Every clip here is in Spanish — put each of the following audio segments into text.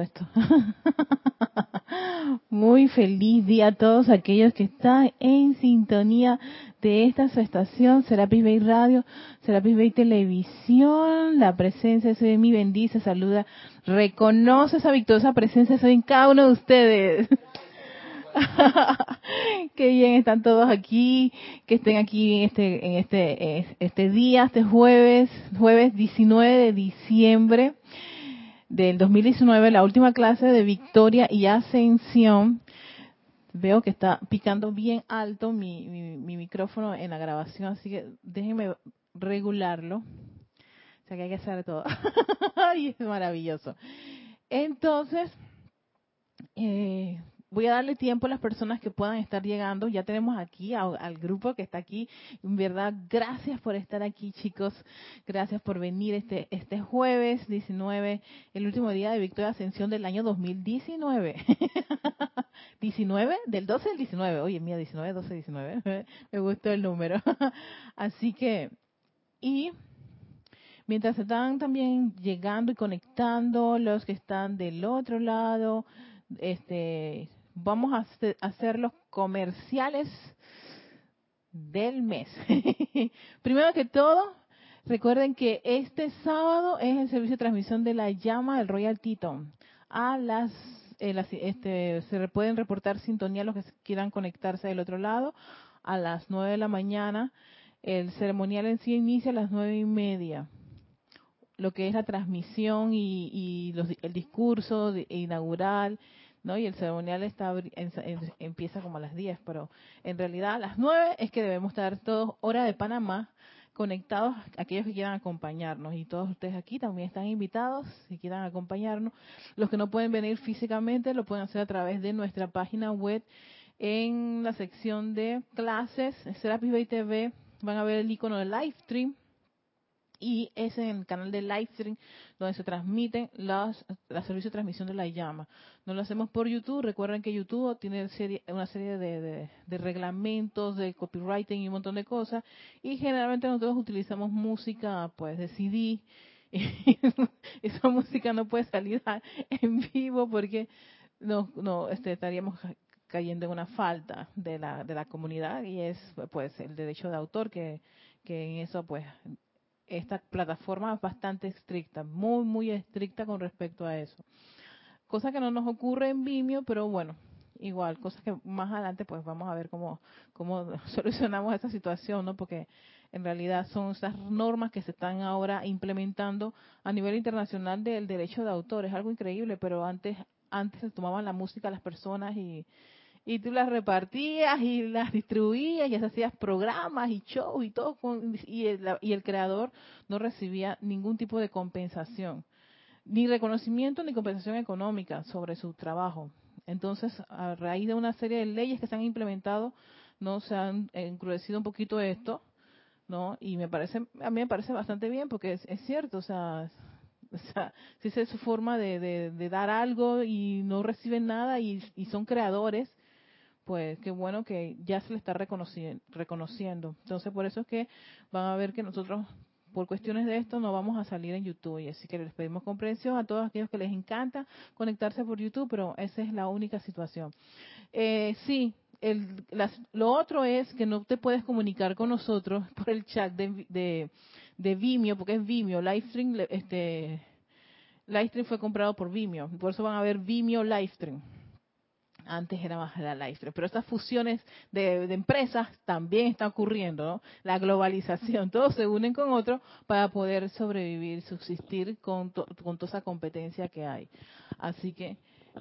esto. Muy feliz día a todos aquellos que están en sintonía de esta su estación, Serapis Bay Radio, Serapis Bay Televisión. La presencia de mi bendice, saluda, reconoce esa victoriosa presencia soy en cada uno de ustedes. Qué bien están todos aquí, que estén aquí en este, en este, este día, este jueves, jueves 19 de diciembre del 2019, la última clase de Victoria y Ascensión. Veo que está picando bien alto mi, mi, micrófono en la grabación, así que déjenme regularlo. O sea que hay que hacer todo. y es maravilloso. Entonces, eh, voy a darle tiempo a las personas que puedan estar llegando. Ya tenemos aquí al grupo que está aquí. En verdad, gracias por estar aquí, chicos. Gracias por venir este este jueves 19, el último día de Victoria Ascensión del año 2019. 19 del 12 al 19. Oye, mía, 19, 12, 19. Me gustó el número. Así que y mientras están también llegando y conectando los que están del otro lado, este vamos a hacer los comerciales del mes. Primero que todo, recuerden que este sábado es el servicio de transmisión de la llama del Royal Teton. A las, eh, este, se pueden reportar sintonía los que quieran conectarse del otro lado a las 9 de la mañana. El ceremonial en sí inicia a las nueve y media. Lo que es la transmisión y, el discurso inaugural ¿no? Y el ceremonial está empieza como a las 10, pero en realidad a las 9 es que debemos estar todos hora de Panamá conectados, aquellos que quieran acompañarnos. Y todos ustedes aquí también están invitados, si quieran acompañarnos. Los que no pueden venir físicamente lo pueden hacer a través de nuestra página web en la sección de clases, Serapis Bay TV, van a ver el icono de live stream y es en el canal de Livestream donde se transmiten las, la servicio de transmisión de la llama. No lo hacemos por YouTube, recuerden que YouTube tiene una serie de, reglamentos, de copywriting y un montón de cosas, y generalmente nosotros utilizamos música pues de CD, y esa música no puede salir en vivo porque no, no este, estaríamos cayendo en una falta de la, de la comunidad y es pues el derecho de autor que, que en eso pues esta plataforma es bastante estricta, muy, muy estricta con respecto a eso. Cosa que no nos ocurre en Vimeo, pero bueno, igual, cosas que más adelante pues vamos a ver cómo, cómo solucionamos esta situación, ¿no? Porque en realidad son esas normas que se están ahora implementando a nivel internacional del derecho de autor. Es algo increíble, pero antes, antes se tomaban la música las personas y, y tú las repartías y las distribuías y hacías programas y shows y todo y, el, y el creador no recibía ningún tipo de compensación ni reconocimiento ni compensación económica sobre su trabajo. Entonces a raíz de una serie de leyes que se han implementado no se han encrudecido un poquito esto no y me parece a mí me parece bastante bien porque es, cierto o sea o sea, si es su forma de, de, dar algo y no reciben nada y son creadores, pues qué bueno que ya se le está reconociendo. Entonces, por eso es que van a ver que nosotros, por cuestiones de esto, no vamos a salir en YouTube. Y así que les pedimos comprensión a todos aquellos que les encanta conectarse por YouTube, pero esa es la única situación. Eh, sí, el, lo otro es que no te puedes comunicar con nosotros por el chat de, de, de Vimeo, porque es Vimeo. Livestream, este, Livestream fue comprado por Vimeo. Por eso van a ver Vimeo Livestream antes era más la Livestream, pero estas fusiones de, empresas también están ocurriendo, ¿no? La globalización, todos se unen con otros para poder sobrevivir, subsistir con, con toda esa competencia que hay. Así que,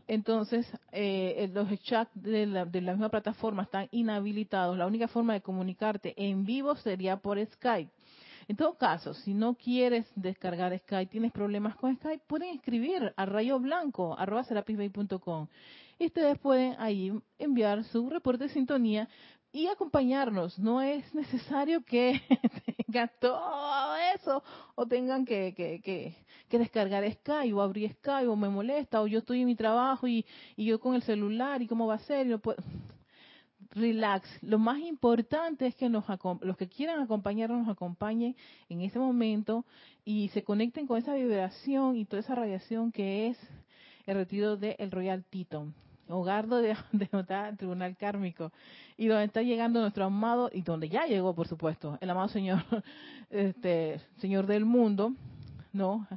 entonces, eh, los chats de la, de la misma plataforma están inhabilitados. La única forma de comunicarte en vivo sería por Skype. En todo caso, si no quieres descargar Skype, tienes problemas con Skype, pueden escribir a rayoblanco.com y ustedes pueden ahí enviar su reporte de sintonía y acompañarnos. No es necesario que tengan todo eso o tengan que, que, que, descargar Skype o abrir Skype o me molesta o yo estoy en mi trabajo y, y yo con el celular y cómo va a ser. Y Relax. Lo más importante es que los que quieran acompañarnos nos acompañen en ese momento y se conecten con esa vibración y toda esa radiación que es el retiro del Royal Teton, hogar de, de tribunal kármico, y donde está llegando nuestro amado, y donde ya llegó, por supuesto, el amado Señor, este, Señor del mundo, ¿no?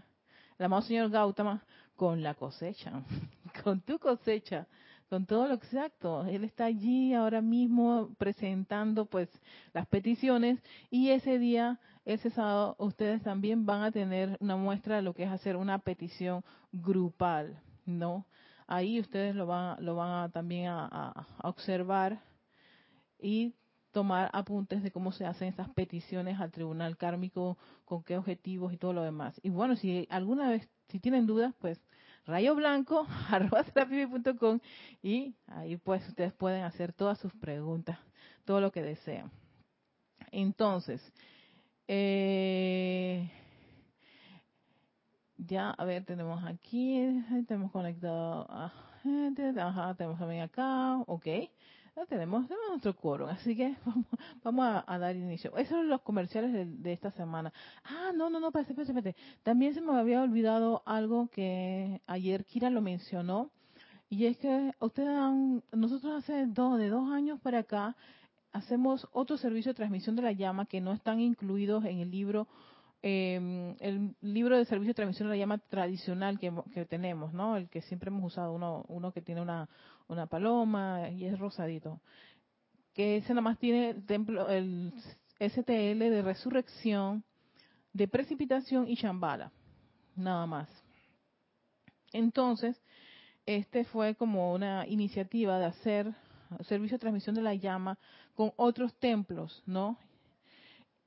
El amado Señor Gautama, con la cosecha, con tu cosecha, con todo lo exacto. Él está allí ahora mismo presentando pues las peticiones y ese día, ese sábado, ustedes también van a tener una muestra de lo que es hacer una petición grupal, ¿no? Ahí ustedes lo van, lo van a, también a, observar y tomar apuntes de cómo se hacen estas peticiones al tribunal kármico, con qué objetivos y todo lo demás. Y bueno, si alguna vez, si tienen dudas, pues rayo blanco y ahí pues ustedes pueden hacer todas sus preguntas, todo lo que desean. Entonces, eh, ya, a ver, tenemos aquí, tenemos conectado a ajá, tenemos también acá, ok. Ya tenemos, nuestro quórum, así que vamos, a, dar inicio. Esos son los comerciales de, esta semana. Ah, no, no, no, espérate, espérate, espérate. También se me había olvidado algo que ayer Kira lo mencionó, y es que ustedes han, nosotros hace dos, de dos años para acá, hacemos otro servicio de transmisión de la llama que no están incluidos en el libro eh, el libro de servicio de transmisión la llama tradicional que, tenemos, ¿no? El que siempre hemos usado, uno, uno que tiene una, una paloma y es rosadito. Que ese nada más tiene el templo, el STL de resurrección, de precipitación y chambala. Nada más. Entonces, este fue como una iniciativa de hacer servicio de transmisión de la llama con otros templos, ¿no?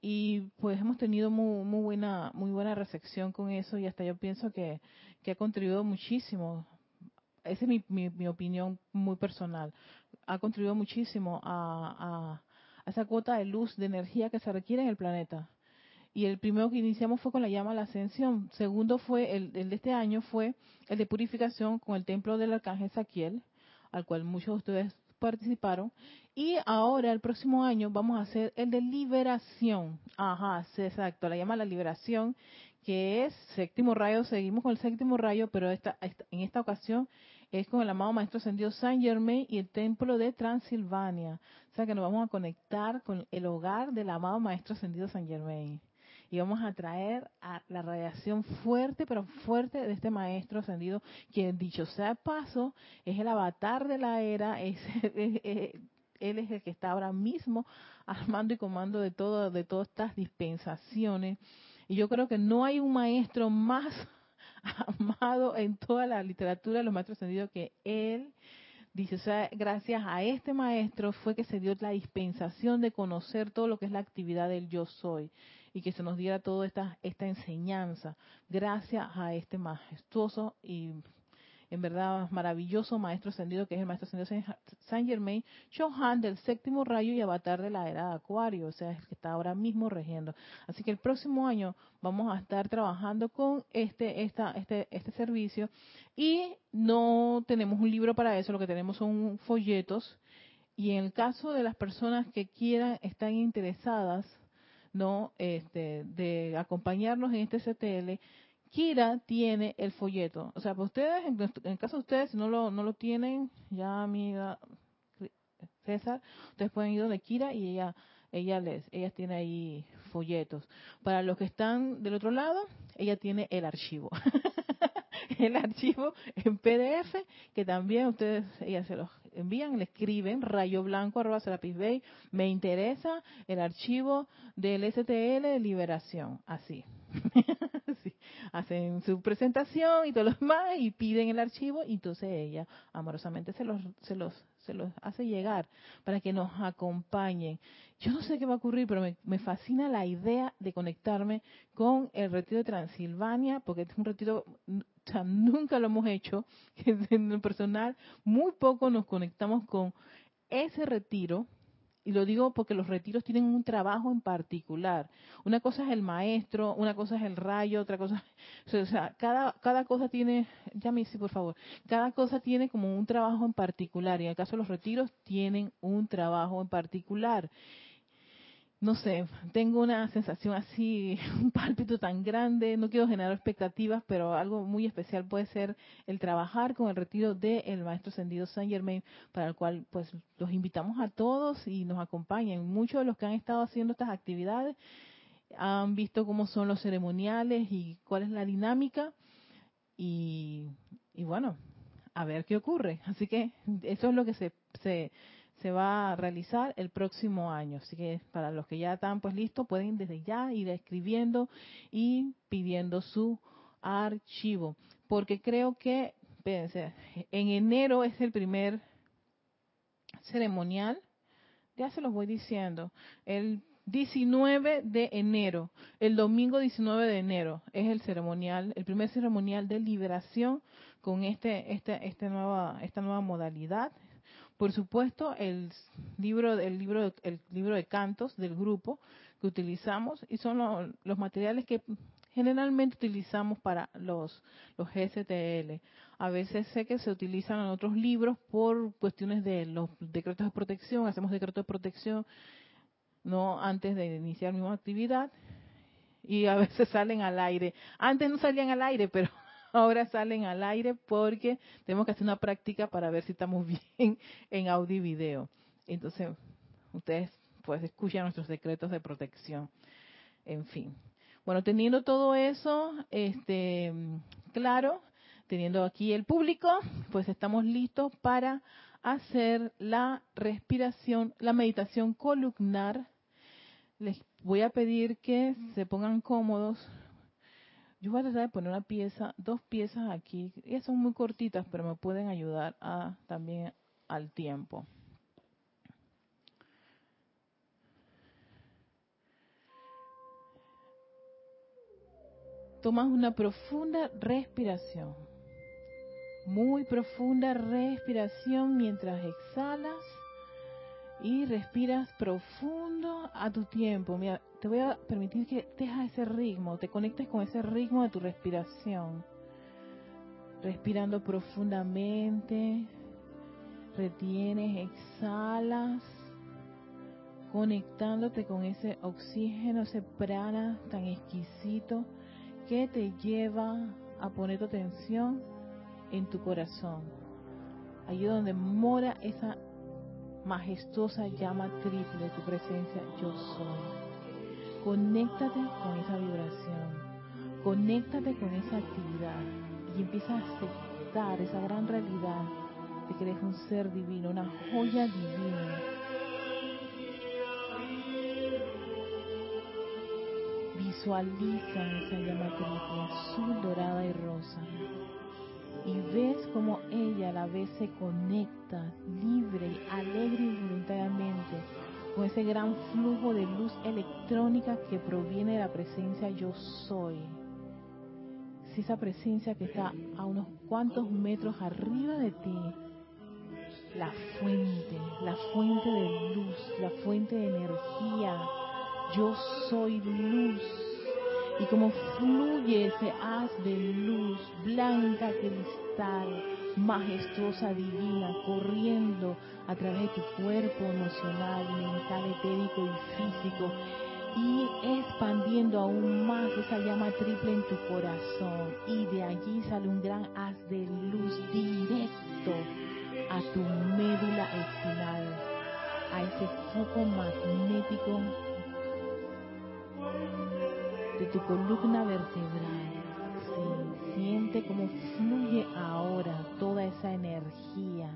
y pues hemos tenido muy, muy buena muy buena recepción con eso y hasta yo pienso que, que ha contribuido muchísimo esa es mi, mi, opinión muy personal ha contribuido muchísimo a, a, esa cuota de luz de energía que se requiere en el planeta y el primero que iniciamos fue con la llama a la ascensión segundo fue el, el de este año fue el de purificación con el templo del arcángel Saquiel al cual muchos de ustedes participaron. Y ahora, el próximo año, vamos a hacer el de liberación. Ajá, exacto, la llama la liberación, que es séptimo rayo. Seguimos con el séptimo rayo, pero esta, en esta ocasión es con el amado Maestro Ascendido Saint Germain y el Templo de Transilvania. O sea que nos vamos a conectar con el hogar del amado Maestro Ascendido Saint Germain y vamos a traer a la radiación fuerte, pero fuerte de este maestro ascendido, quien dicho sea paso, es el avatar de la era, es, él es el que está ahora mismo armando y comando de todo, de todas estas dispensaciones. Y yo creo que no hay un maestro más amado en toda la literatura los maestros ascendidos que él Dice, o sea, gracias a este maestro fue que se dio la dispensación de conocer todo lo que es la actividad del yo soy y que se nos diera toda esta, esta enseñanza. Gracias a este majestuoso y en verdad maravilloso maestro ascendido que es el maestro ascendido Saint Germain, Johan del séptimo rayo y avatar de la era de Acuario, o sea, el que está ahora mismo regiendo. Así que el próximo año vamos a estar trabajando con este, esta, este, este servicio y no tenemos un libro para eso, lo que tenemos son folletos y en el caso de las personas que quieran, están interesadas, no este, de acompañarnos en este CTL Kira tiene el folleto. O sea, para ustedes, en, caso de ustedes, si no lo, no lo tienen, ya amiga César, ustedes pueden ir donde Kira y ella, ella les, ella tiene ahí folletos. Para los que están del otro lado, ella tiene el archivo. el archivo en PDF que también ustedes ella se los envían, le escriben rayo blanco arroba Bay, me interesa el archivo del STL de liberación, así. Hacen su presentación y todo lo demás y piden el archivo y entonces ella amorosamente se los, se los, se los hace llegar para que nos acompañen. Yo no sé qué va a ocurrir, pero me, fascina la idea de conectarme con el retiro de Transilvania, porque es un retiro nunca lo hemos hecho. En lo personal, muy poco nos conectamos con ese retiro. Y lo digo porque los retiros tienen un trabajo en particular. Una cosa es el maestro, una cosa es el rayo, otra cosa, o sea, cada, cada cosa tiene, ya me por favor, cada cosa tiene como un trabajo en particular. Y en el caso de los retiros tienen un trabajo en particular. No sé, tengo una sensación así, un pálpito tan grande, no quiero generar expectativas, pero algo muy especial puede ser el trabajar con el retiro del Maestro Ascendido Saint Germain, para el cual pues los invitamos a todos y nos acompañen. Muchos de los que han estado haciendo estas actividades han visto cómo son los ceremoniales y cuál es la dinámica y, y bueno, a ver qué ocurre. Así que eso es lo que se, se se va a realizar el próximo año. Así que para los que ya están pues listos, pueden desde ya ir escribiendo y pidiendo su archivo. Porque creo que, espérense, en enero es el primer ceremonial. Ya se los voy diciendo. El 19 de enero, el domingo 19 de enero, es el ceremonial, el primer ceremonial de liberación con este, este, este nueva, esta nueva modalidad, por supuesto, el libro, el libro, el libro de cantos del grupo que utilizamos y son los materiales que generalmente utilizamos para los, los GSTL. A veces sé que se utilizan en otros libros por cuestiones de los decretos de protección, hacemos decretos de protección no antes de iniciar mi actividad y a veces salen al aire. Antes no salían al aire, pero ahora salen al aire porque tenemos que hacer una práctica para ver si estamos bien en audio y video. Entonces, ustedes pues escuchan nuestros secretos de protección. En fin. Bueno, teniendo todo eso, este, claro, teniendo aquí el público, pues estamos listos para hacer la respiración, la meditación columnar. Les voy a pedir que se pongan cómodos yo voy a tratar de poner una pieza, dos piezas aquí. Ellas son muy cortitas, pero me pueden ayudar a, también al tiempo. Tomas una profunda respiración. Muy profunda respiración mientras exhalas y respiras profundo a tu tiempo. Mira, te voy a permitir que dejas ese ritmo, te conectes con ese ritmo de tu respiración. Respirando profundamente, retienes, exhalas, conectándote con ese oxígeno, ese prana tan exquisito que te lleva a poner tu atención en tu corazón. Allí donde mora esa majestuosa llama triple de tu presencia, yo soy. Conéctate con esa vibración, conéctate con esa actividad y empieza a aceptar esa gran realidad de que eres un ser divino, una joya divina. Visualiza esa llama triple, azul, dorada y rosa y ves como ella a la vez se conecta libre, alegre y voluntariamente con ese gran flujo de luz electrónica que proviene de la presencia yo soy. Si esa presencia que está a unos cuantos metros arriba de ti, la fuente, la fuente de luz, la fuente de energía, yo soy luz. Y como fluye ese haz de luz blanca cristal, majestuosa, divina, corriendo a través de tu cuerpo emocional, mental, etérico y físico y expandiendo aún más esa llama triple en tu corazón y de allí sale un gran haz de luz directo a tu médula espinal, a ese foco magnético de tu columna vertebral. Siente cómo fluye ahora toda esa energía,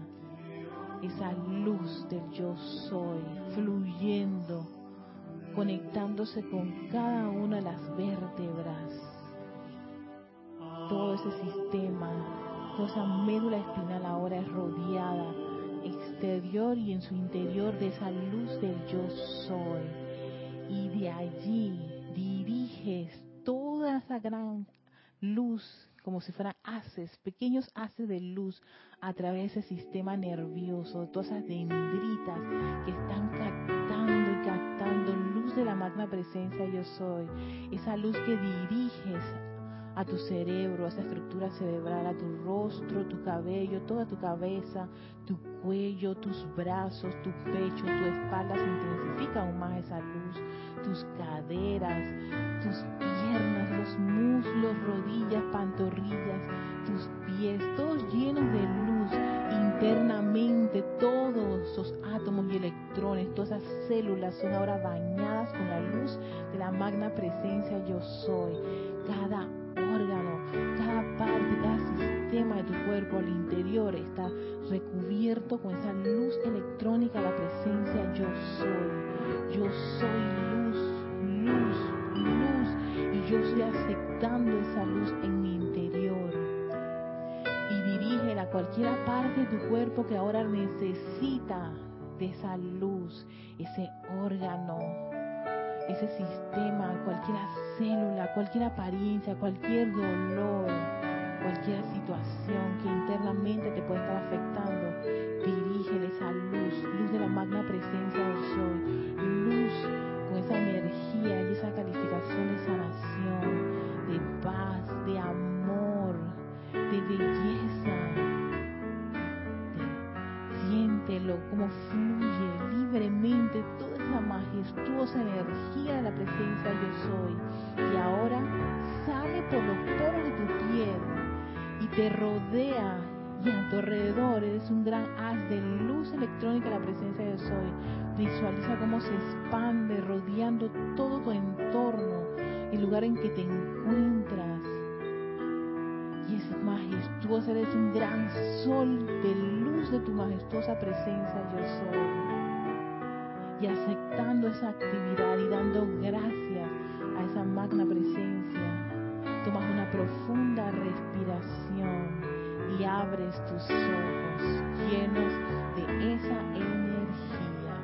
esa luz del yo soy, fluyendo, conectándose con cada una de las vértebras. Todo ese sistema, toda esa médula espinal ahora es rodeada exterior y en su interior de esa luz del yo soy. Y de allí diriges toda esa gran luz como si fueran haces, pequeños haces de luz a través de ese sistema nervioso, todas esas dendritas que están captando y captando luz de la magna presencia yo soy, esa luz que diriges a tu cerebro, a esa estructura cerebral, a tu rostro, tu cabello, toda tu cabeza, tu cuello, tus brazos, tu pecho, tu espalda, se intensifica aún más esa luz. Tus caderas, tus piernas, los muslos, rodillas, pantorrillas, tus pies, todos llenos de luz internamente, todos esos átomos y electrones, todas esas células son ahora bañadas con la luz de la magna presencia yo soy. Cada órgano, cada parte, cada sistema de tu cuerpo al interior está recubierto con esa luz electrónica, la presencia yo soy. Yo soy luz, luz, luz. Yo estoy aceptando esa luz en mi interior. Y dirígela a cualquier parte de tu cuerpo que ahora necesita de esa luz, ese órgano, ese sistema, cualquier célula, cualquier apariencia, cualquier dolor cualquier situación que internamente te pueda estar afectando, dirígele esa luz, luz de la magna presencia del soy, luz esa energía y esa calificación de sanación, de paz, de amor, de belleza. siéntelo como fluye libremente toda esa majestuosa energía de la presencia yo soy. Y ahora sale por los poros de tu piel y te rodea y a tu alrededor eres un gran haz de luz electrónica la presencia de Soy. Visualiza cómo se expande rodeando todo tu entorno, el lugar en que te encuentras. Y es majestuosa, eres un gran sol de luz de tu majestuosa presencia yo soy. Y aceptando esa actividad y dando gracias a esa magna presencia tomas una profunda respiración y abres tus ojos llenos de esa energía.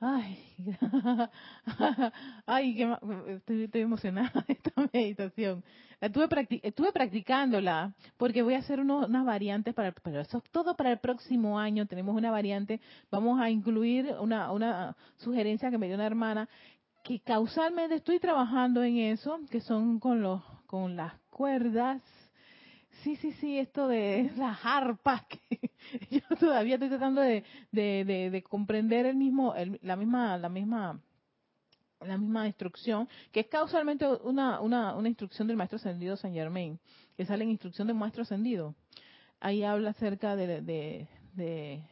Ay, ay, qué, estoy, emocionada de esta meditación. Estuve, estuve practicándola porque voy a hacer unas variantes para, pero eso es todo para el próximo año. Tenemos una variante, vamos a incluir una, una sugerencia que me dio una hermana que causalmente estoy trabajando en eso, que son con los, con las cuerdas. Sí, sí, sí, esto de las arpas, que yo todavía estoy tratando de, de, de, comprender el mismo, la misma, la misma la misma instrucción, que es causalmente una, una, una instrucción del maestro ascendido San Germain, que sale en instrucción del maestro ascendido. Ahí habla acerca de, de, de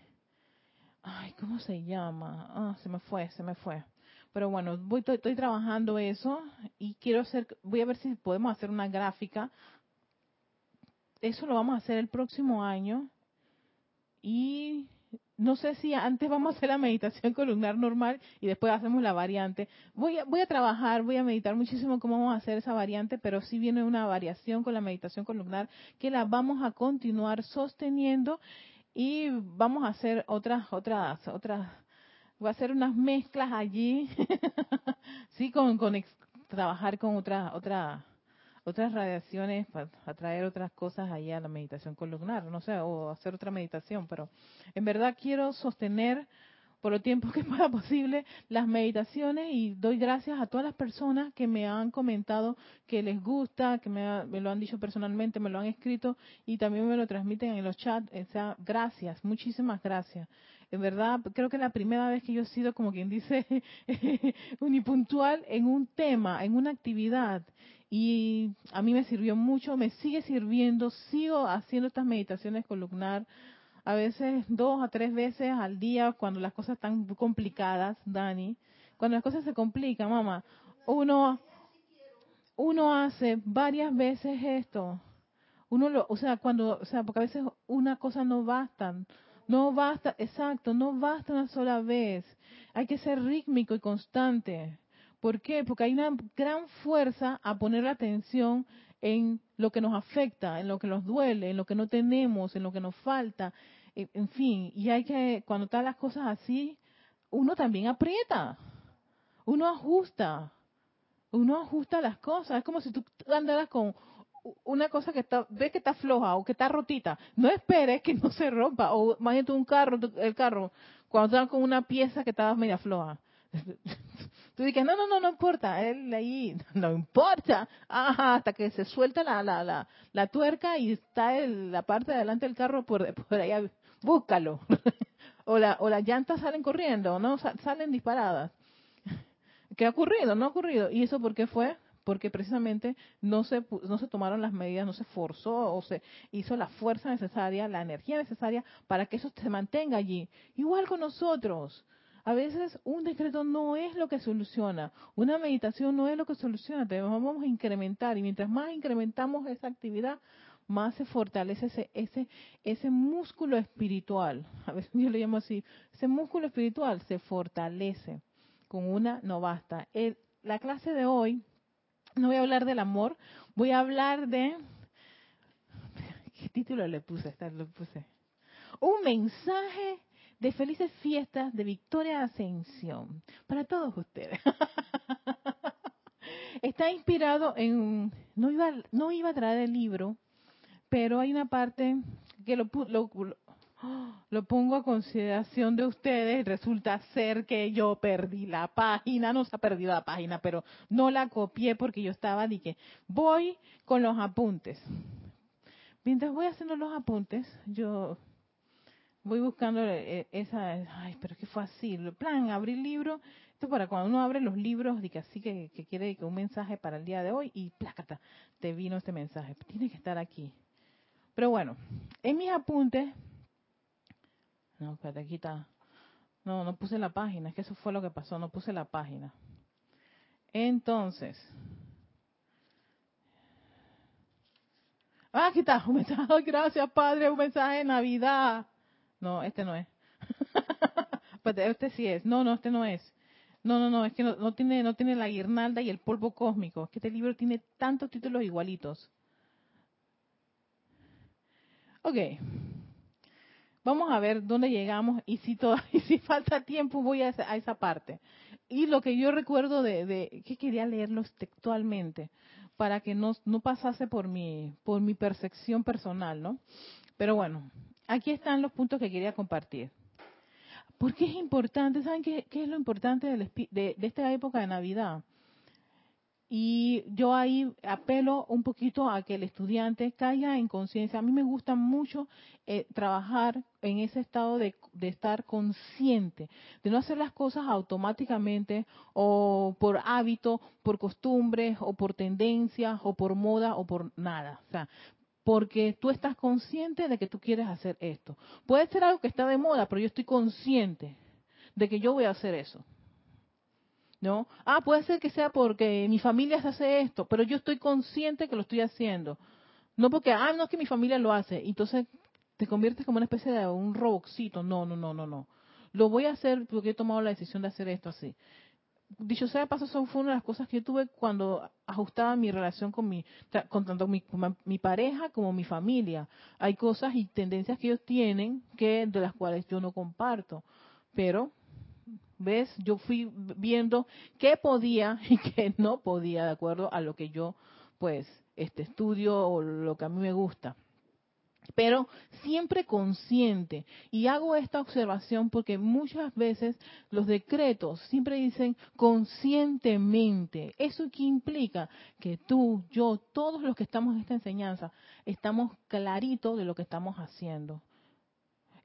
ay, ¿cómo se llama? Ah, se me fue, se me fue. Pero bueno, voy, estoy, trabajando eso y quiero hacer, voy a ver si podemos hacer una gráfica. Eso lo vamos a hacer el próximo año y no sé si antes vamos a hacer la meditación columnar normal y después hacemos la variante. Voy a, voy a trabajar, voy a meditar muchísimo cómo vamos a hacer esa variante, pero sí viene una variación con la meditación columnar que la vamos a continuar sosteniendo y vamos a hacer otras, otras, otras, voy a hacer unas mezclas allí, sí, con, con trabajar con otra, otra, otras radiaciones para atraer otras cosas allá a la meditación columnar, no sé, o hacer otra meditación, pero en verdad quiero sostener por el tiempo que pueda posible las meditaciones y doy gracias a todas las personas que me han comentado que les gusta, que me, lo han dicho personalmente, me lo han escrito y también me lo transmiten en los chats. O sea, gracias, muchísimas gracias. En verdad, creo que es la primera vez que yo he sido, como quien dice, unipuntual en un tema, en una actividad. Y a mí me sirvió mucho, me sigue sirviendo, sigo haciendo estas meditaciones columnar a veces dos a tres veces al día cuando las cosas están complicadas, Dani. Cuando las cosas se complican, mamá, uno, uno hace varias veces esto. Uno lo, o sea, cuando, o sea, porque a veces una cosa no basta. No basta, exacto, no basta una sola vez. Hay que ser rítmico y constante. ¿Por qué? Porque hay una gran fuerza a poner la atención en lo que nos afecta, en lo que nos duele, en lo que no tenemos, en lo que nos falta, en fin, y hay que, cuando están las cosas así, uno también aprieta, uno ajusta, uno ajusta las cosas, es como si tú andaras con una cosa que está, ves que está floja o que está rotita, no esperes que no se rompa, o imagínate un carro, el carro, cuando estás con una pieza que estaba media floja, Tú dices, no, no, no, no importa, él ahí, no importa, hasta que se suelta la, la, la, la tuerca y está la parte de adelante del carro por, por allá, búscalo. o, la, o las llantas salen corriendo, ¿no? Salen disparadas. ¿Qué ha ocurrido? No ha ocurrido. ¿Y eso por qué fue? Porque precisamente no se, no se tomaron las medidas, no se forzó o se hizo la fuerza necesaria, la energía necesaria para que eso se mantenga allí. Igual con nosotros. A veces un decreto no es lo que soluciona, una meditación no es lo que soluciona, vamos a incrementar y mientras más incrementamos esa actividad, más se fortalece ese, ese, ese músculo espiritual. A veces yo le llamo así, ese músculo espiritual se fortalece. Con una no basta. la clase de hoy, no voy a hablar del amor, voy a hablar de... ¿Qué título le puse? Le puse. Un mensaje de felices fiestas de Victoria Ascensión para todos ustedes. Está inspirado en no iba no iba a traer el libro, pero hay una parte que lo, lo, lo pongo a consideración de ustedes. Resulta ser que yo perdí la página, no se ha perdido la página, pero no la copié porque yo estaba, dije, voy con los apuntes. Mientras voy haciendo los apuntes, yo voy buscando eh, esa, ay, pero que fue así, el plan, abrir libro, esto para cuando uno abre los libros, que así que, quiere que un mensaje para el día de hoy y plácata, te vino este mensaje, tiene que estar aquí. Pero bueno, en mis apuntes, no, espérate, aquí está, no, no puse la página, es que eso fue lo que pasó, no puse la página. Entonces, ah, aquí está, un mensaje, gracias Padre, un mensaje de Navidad. No, este no es. Este sí es. No, no, este no es. No, no, no, es que no, tiene, no tiene la guirnalda y el polvo cósmico. Es que este libro tiene tantos títulos igualitos. Ok. Vamos a ver dónde llegamos y si, si falta tiempo voy a esa, a esa parte. Y lo que yo recuerdo de, de, que quería leerlos textualmente para que no, pasase por mi, por mi percepción personal, ¿no? Pero bueno, aquí están los puntos que quería compartir. ¿Por qué es importante? ¿Saben qué, es lo importante de, de, esta época de Navidad? Y yo ahí apelo un poquito a que el estudiante caiga en conciencia. A mí me gusta mucho eh, trabajar en ese estado de, de, estar consciente, de no hacer las cosas automáticamente o por hábito, por costumbre o por tendencia o por moda o por nada. O sea, porque tú estás consciente de que tú quieres hacer esto. Puede ser algo que está de moda, pero yo estoy consciente de que yo voy a hacer eso. ¿No? Ah, puede ser que sea porque mi familia hace esto, pero yo estoy consciente que lo estoy haciendo. No porque, ah, no es que mi familia lo hace. Entonces te conviertes como una especie de un robocito. No, no, no, no, no. Lo voy a hacer porque he tomado la decisión de hacer esto así dicho sea de paso, eso fue una de las cosas que yo tuve cuando ajustaba mi relación con mi, con tanto mi, mi, pareja como mi familia. Hay cosas y tendencias que ellos tienen que de las cuales yo no comparto, pero ves, yo fui viendo qué podía y qué no podía de acuerdo a lo que yo pues este estudio o lo que a mí me gusta pero siempre consciente. Y hago esta observación porque muchas veces los decretos siempre dicen conscientemente. ¿Eso qué implica? Que tú, yo, todos los que estamos en esta enseñanza, estamos claritos de lo que estamos haciendo.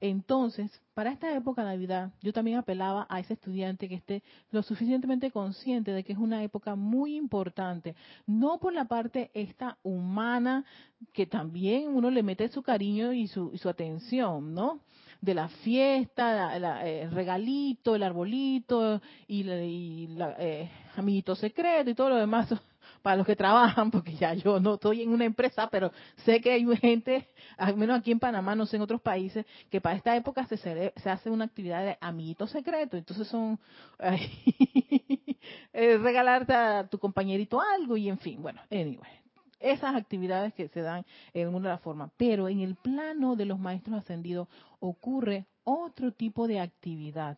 Entonces, para esta época de Navidad, yo también apelaba a ese estudiante que esté lo suficientemente consciente de que es una época muy importante, no por la parte esta humana, que también uno le mete su cariño y su, atención, ¿no? De la fiesta, el regalito, el arbolito y, el eh, amiguito secreto y todo lo demás para los que trabajan, porque ya yo no estoy en una empresa, pero sé que hay gente, al menos aquí en Panamá, no sé en otros países, que para esta época se, se hace una actividad de amiguito secreto. Entonces son regalarte a tu compañerito algo y en fin, bueno, anyway. Esas actividades que se dan en una forma. Pero en el plano de los maestros ascendidos ocurre otro tipo de actividad.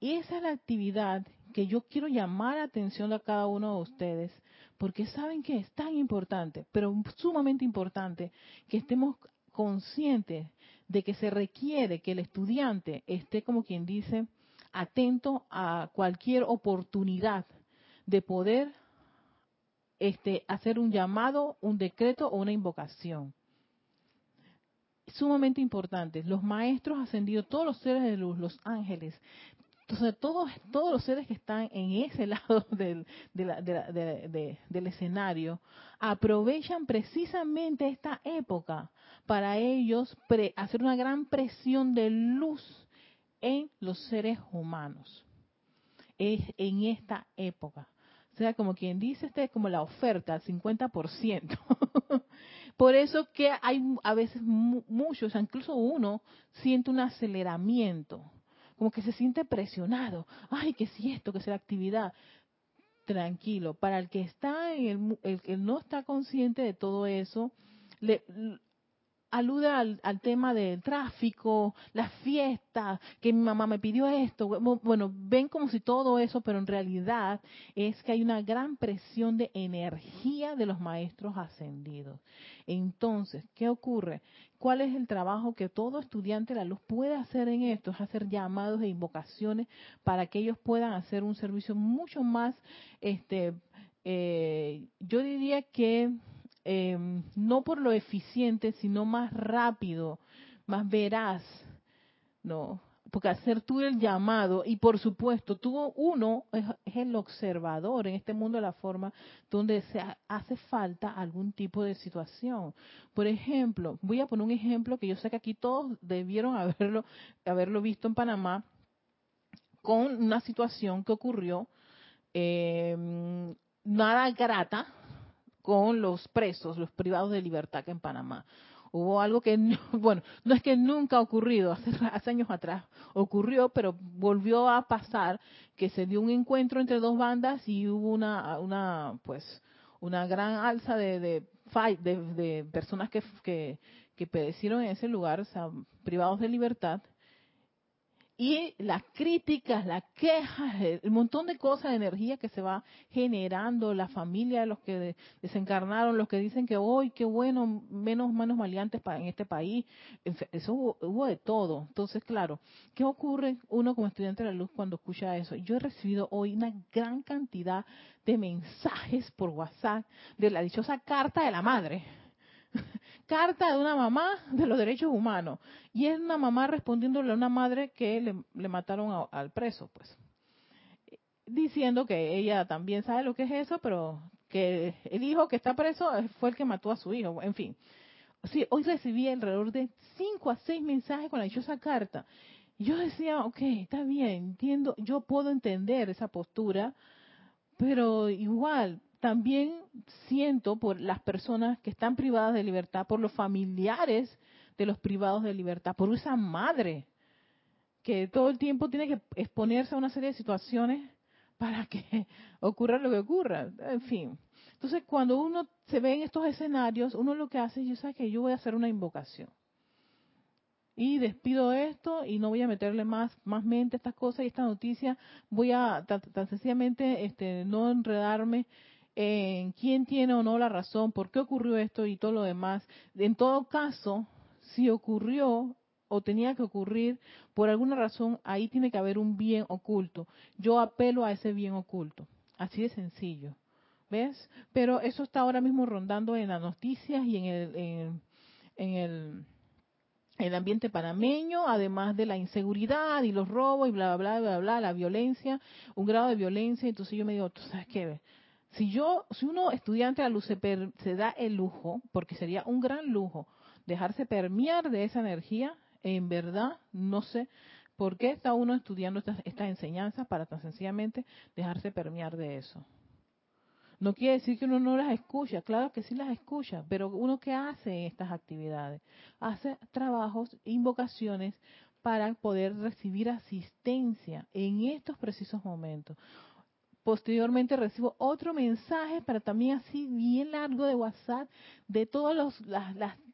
Y esa es la actividad que yo quiero llamar la atención a cada uno de ustedes, porque saben que es tan importante, pero sumamente importante, que estemos conscientes de que se requiere que el estudiante esté, como quien dice, atento a cualquier oportunidad de poder este, hacer un llamado, un decreto o una invocación. Sumamente importante. Los maestros ascendidos, todos los seres de luz, los ángeles, entonces, todos, todos los seres que están en ese lado del, del escenario aprovechan precisamente esta época para ellos hacer una gran presión de luz en los seres humanos. Es en esta época. O sea, como quien dice, este es como la oferta, el 50%. Por eso que hay a veces muchos, incluso uno, siente un aceleramiento como que se siente presionado. Ay, que si esto, que si la actividad. Tranquilo, para el que está en el, el que no está consciente de todo eso, le, alude al, tema del tráfico, las fiestas, que mi mamá me pidió esto. Bueno, ven como si todo eso, pero en realidad es que hay una gran presión de energía de los maestros ascendidos. Entonces, ¿qué ocurre? ¿Cuál es el trabajo que todo estudiante de la luz puede hacer en esto? Es hacer llamados e invocaciones para que ellos puedan hacer un servicio mucho más, este, eh, yo diría que Em, no por lo eficiente, sino más rápido, más veraz, ¿no? Porque hacer tú el llamado, y por supuesto, tú uno es, el observador en este mundo de la forma donde se hace falta algún tipo de situación. Por ejemplo, voy a poner un ejemplo que yo sé que aquí todos debieron haberlo, haberlo visto en Panamá, con una situación que ocurrió, eh, nada grata, con los presos, los privados de libertad que en Panamá. Hubo algo que, bueno, no es que nunca ha ocurrido, hace, hace, años atrás ocurrió, pero volvió a pasar que se dio un encuentro entre dos bandas y hubo una, una pues, una gran alza de, de, de, personas que, que, que perecieron en ese lugar, o sea, privados de libertad, y las críticas, las quejas, el montón de cosas, de energía que se va generando, la familia de los que desencarnaron, los que dicen que hoy, qué bueno, menos manos maleantes en este país, eso hubo, de todo. Entonces, claro, ¿qué ocurre uno como estudiante de la luz cuando escucha eso? Yo he recibido hoy una gran cantidad de mensajes por WhatsApp de la dichosa carta de la madre carta de una mamá de los derechos humanos. Y es una mamá respondiéndole a una madre que le, mataron al preso, pues. Diciendo que ella también sabe lo que es eso, pero que el hijo que está preso fue el que mató a su hijo. En fin. Sí, hoy recibí alrededor de cinco a seis mensajes con la dichosa carta. Yo decía, ok, está bien, entiendo, yo puedo entender esa postura, pero igual, también siento por las personas que están privadas de libertad, por los familiares de los privados de libertad, por esa madre que todo el tiempo tiene que exponerse a una serie de situaciones para que ocurra lo que ocurra. En fin. Entonces, cuando uno se ve en estos escenarios, uno lo que hace es, yo sé que yo voy a hacer una invocación. Y despido esto y no voy a meterle más, más mente a estas cosas y esta noticia. Voy a tan, tan sencillamente este, no enredarme en quién tiene o no la razón, por qué ocurrió esto y todo lo demás. En todo caso, si ocurrió o tenía que ocurrir por alguna razón, ahí tiene que haber un bien oculto. Yo apelo a ese bien oculto. Así de sencillo. ¿Ves? Pero eso está ahora mismo rondando en las noticias y en el, en, el, el ambiente panameño, además de la inseguridad y los robos y bla, bla, bla, bla, bla, la violencia, un grado de violencia. Entonces yo me digo, ¿tú sabes qué? Si yo, si uno estudiante de la luz se, da el lujo, porque sería un gran lujo, dejarse permear de esa energía, en verdad, no sé por qué está uno estudiando estas, estas enseñanzas para tan sencillamente dejarse permear de eso. No quiere decir que uno no las escucha, claro que sí las escucha, pero uno que hace estas actividades, hace trabajos, invocaciones para poder recibir asistencia en estos precisos momentos posteriormente recibo otro mensaje, pero también así bien largo de WhatsApp, de todas las,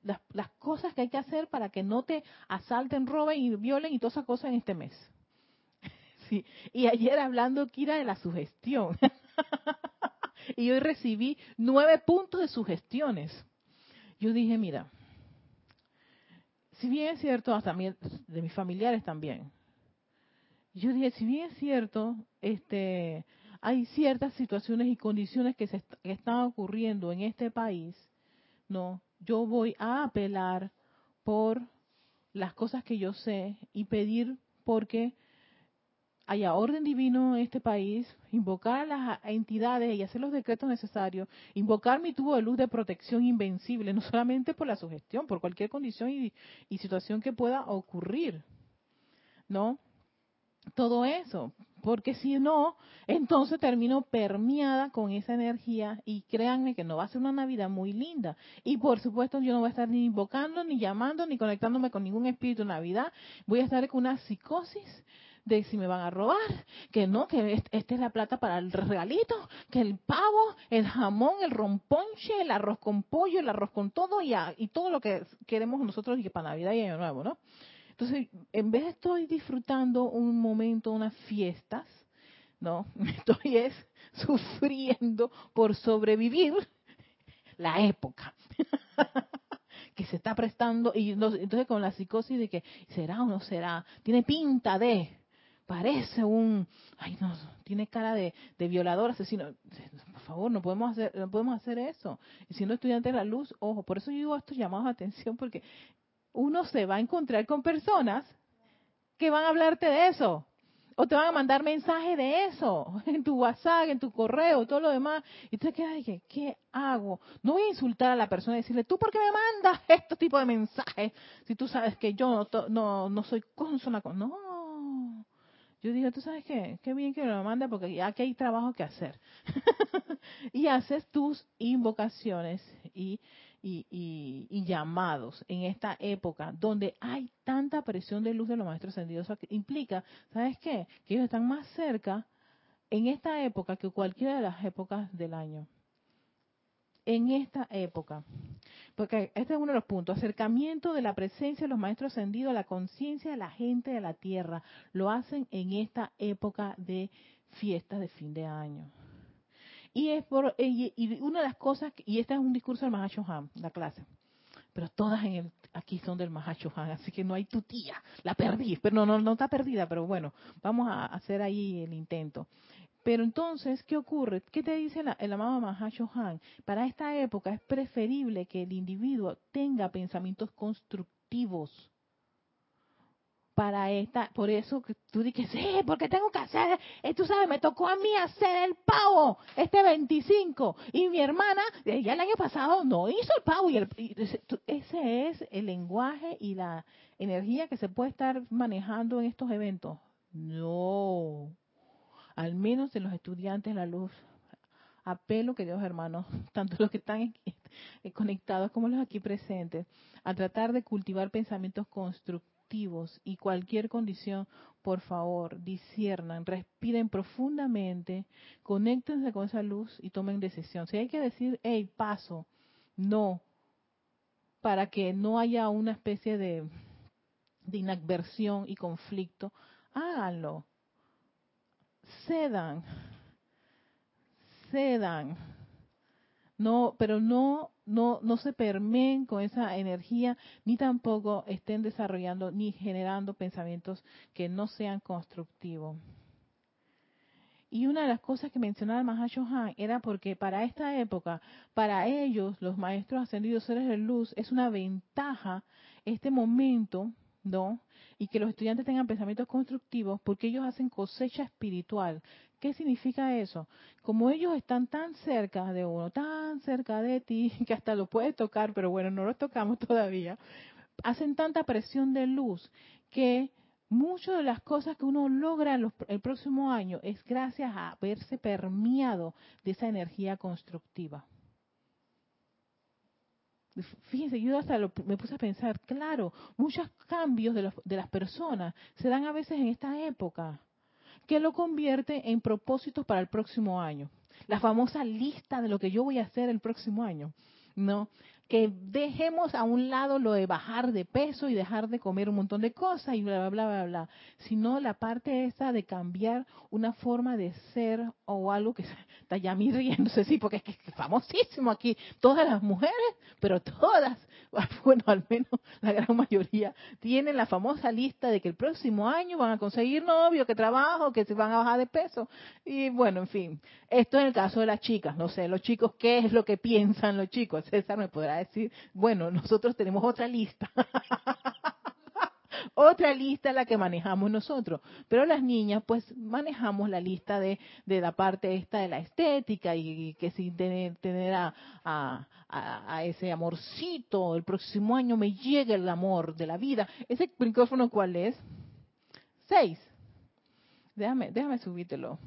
las, las, cosas que hay que hacer para que no te asalten, roben y violen y todas esas cosas en este mes. Sí. Y ayer hablando, Kira, de la sugestión. y hoy recibí nueve puntos de sugestiones. Yo dije, mira, si bien es cierto, hasta de mis familiares también, Yo dije, si bien es cierto, este, hay ciertas situaciones y condiciones que, se que están ocurriendo en este país, no, yo voy a apelar por las cosas que yo sé y pedir porque haya orden divino en este país, invocar a las entidades y hacer los decretos necesarios, invocar mi tubo de luz de protección invencible, no solamente por la sugestión, por cualquier condición y, y situación que pueda ocurrir, ¿no? Todo eso, porque si no, entonces termino permeada con esa energía y créanme que no va a ser una Navidad muy linda. Y por supuesto yo no voy a estar ni invocando, ni llamando, ni conectándome con ningún espíritu de Navidad. Voy a estar con una psicosis de si me van a robar, que no, que esta es la plata para el regalito, que el pavo, el jamón, el romponche, el arroz con pollo, el arroz con todo y, y todo lo que queremos nosotros y que para Navidad y Año Nuevo, ¿no? Entonces, en vez de estoy disfrutando un momento, unas fiestas, ¿no? Estoy es sufriendo por sobrevivir la época que se está prestando y entonces con la psicosis de que será o no será, tiene pinta de, parece un, ay no, tiene cara de, violador, asesino. Por favor, no podemos hacer, no podemos hacer eso. Y siendo estudiante de la luz, ojo, por eso yo digo estos llamados de atención, porque uno se va a encontrar con personas que van a hablarte de eso. O te van a mandar mensajes de eso, en tu WhatsApp, en tu correo, todo lo demás. Y tú te quedas y ¿qué hago? No voy a insultar a la persona y decirle, ¿tú por qué me mandas este tipo de mensajes? Si tú sabes que yo no, no, no soy consona con... No, yo digo, ¿tú sabes qué? Qué bien que me lo manda porque aquí hay trabajo que hacer. y haces tus invocaciones y, y, y, llamados en esta época donde hay tanta presión de luz de los maestros ascendidos. Eso implica, ¿sabes qué? Que ellos están más cerca en esta época que cualquiera de las épocas del año en esta época. Porque este es uno de los puntos, acercamiento de la presencia de los maestros ascendidos a la conciencia de la gente de la tierra. Lo hacen en esta época de fiestas de fin de año. Y es por y, una de las cosas, y este es un discurso del Mahacho Han, la clase, pero todas en el, aquí son del Mahacho Han, así que no hay tu tía, la perdí, pero no, no, no está perdida, pero bueno, vamos a hacer ahí el intento. Pero entonces, ¿qué ocurre? ¿Qué te dice la, el amado Han? Para esta época es preferible que el individuo tenga pensamientos constructivos. Para esta, por eso que tú dices, sí, porque tengo que hacer, eh, tú sabes, me tocó a mí hacer el pavo este 25 y mi hermana eh, ya el año pasado no hizo el pavo y, y ese es el lenguaje y la energía que se puede estar manejando en estos eventos. No, al menos de los estudiantes la luz. Apelo, queridos hermanos, tanto los que están conectados como los aquí presentes, a tratar de cultivar pensamientos constructivos y cualquier condición, por favor, disciernan, respiren profundamente, conéctense con esa luz y tomen decisión. Si hay que decir, hey, paso, no, para que no haya una especie de, de inadversión y conflicto, háganlo cedan, cedan, no, pero no, no, no se permeen con esa energía, ni tampoco estén desarrollando ni generando pensamientos que no sean constructivos. Y una de las cosas que mencionaba el Mahacho Han era porque para esta época, para ellos, los maestros ascendidos seres de luz, es una ventaja este momento ¿no? Y que los estudiantes tengan pensamientos constructivos porque ellos hacen cosecha espiritual. ¿Qué significa eso? Como ellos están tan cerca de uno, tan cerca de ti, que hasta lo puedes tocar, pero bueno, no lo tocamos todavía, hacen tanta presión de luz que muchas de las cosas que uno logra el próximo año es gracias a haberse permeado de esa energía constructiva. Fíjense, yo hasta me puse a pensar, claro, muchos cambios de, de las personas se dan a veces en esta época, que lo convierte en propósitos para el próximo año. La famosa lista de lo que yo voy a hacer el próximo año, ¿no? Que dejemos a un lado lo de bajar de peso y dejar de comer un montón de cosas y bla, bla, bla, bla, bla, sino la parte esa de cambiar una forma de ser o algo que está ya mí riéndose, sí, porque es que es famosísimo aquí, todas las mujeres, pero todas, bueno, al menos la gran mayoría, tienen la famosa lista de que el próximo año van a conseguir novio, que trabajo, que se van a bajar de peso. Y bueno, en fin, esto en el caso de las chicas, no sé, los chicos, ¿qué es lo que piensan los chicos? César me podrá decir, bueno, nosotros tenemos otra lista. otra lista la que manejamos nosotros. Pero las niñas, pues manejamos la lista de, de la parte esta de la estética y, que si tener, tener a, a, a, ese amorcito, el próximo año me llegue el amor de la vida. ¿Ese micrófono cuál es? Seis. Déjame, déjame subírtelo.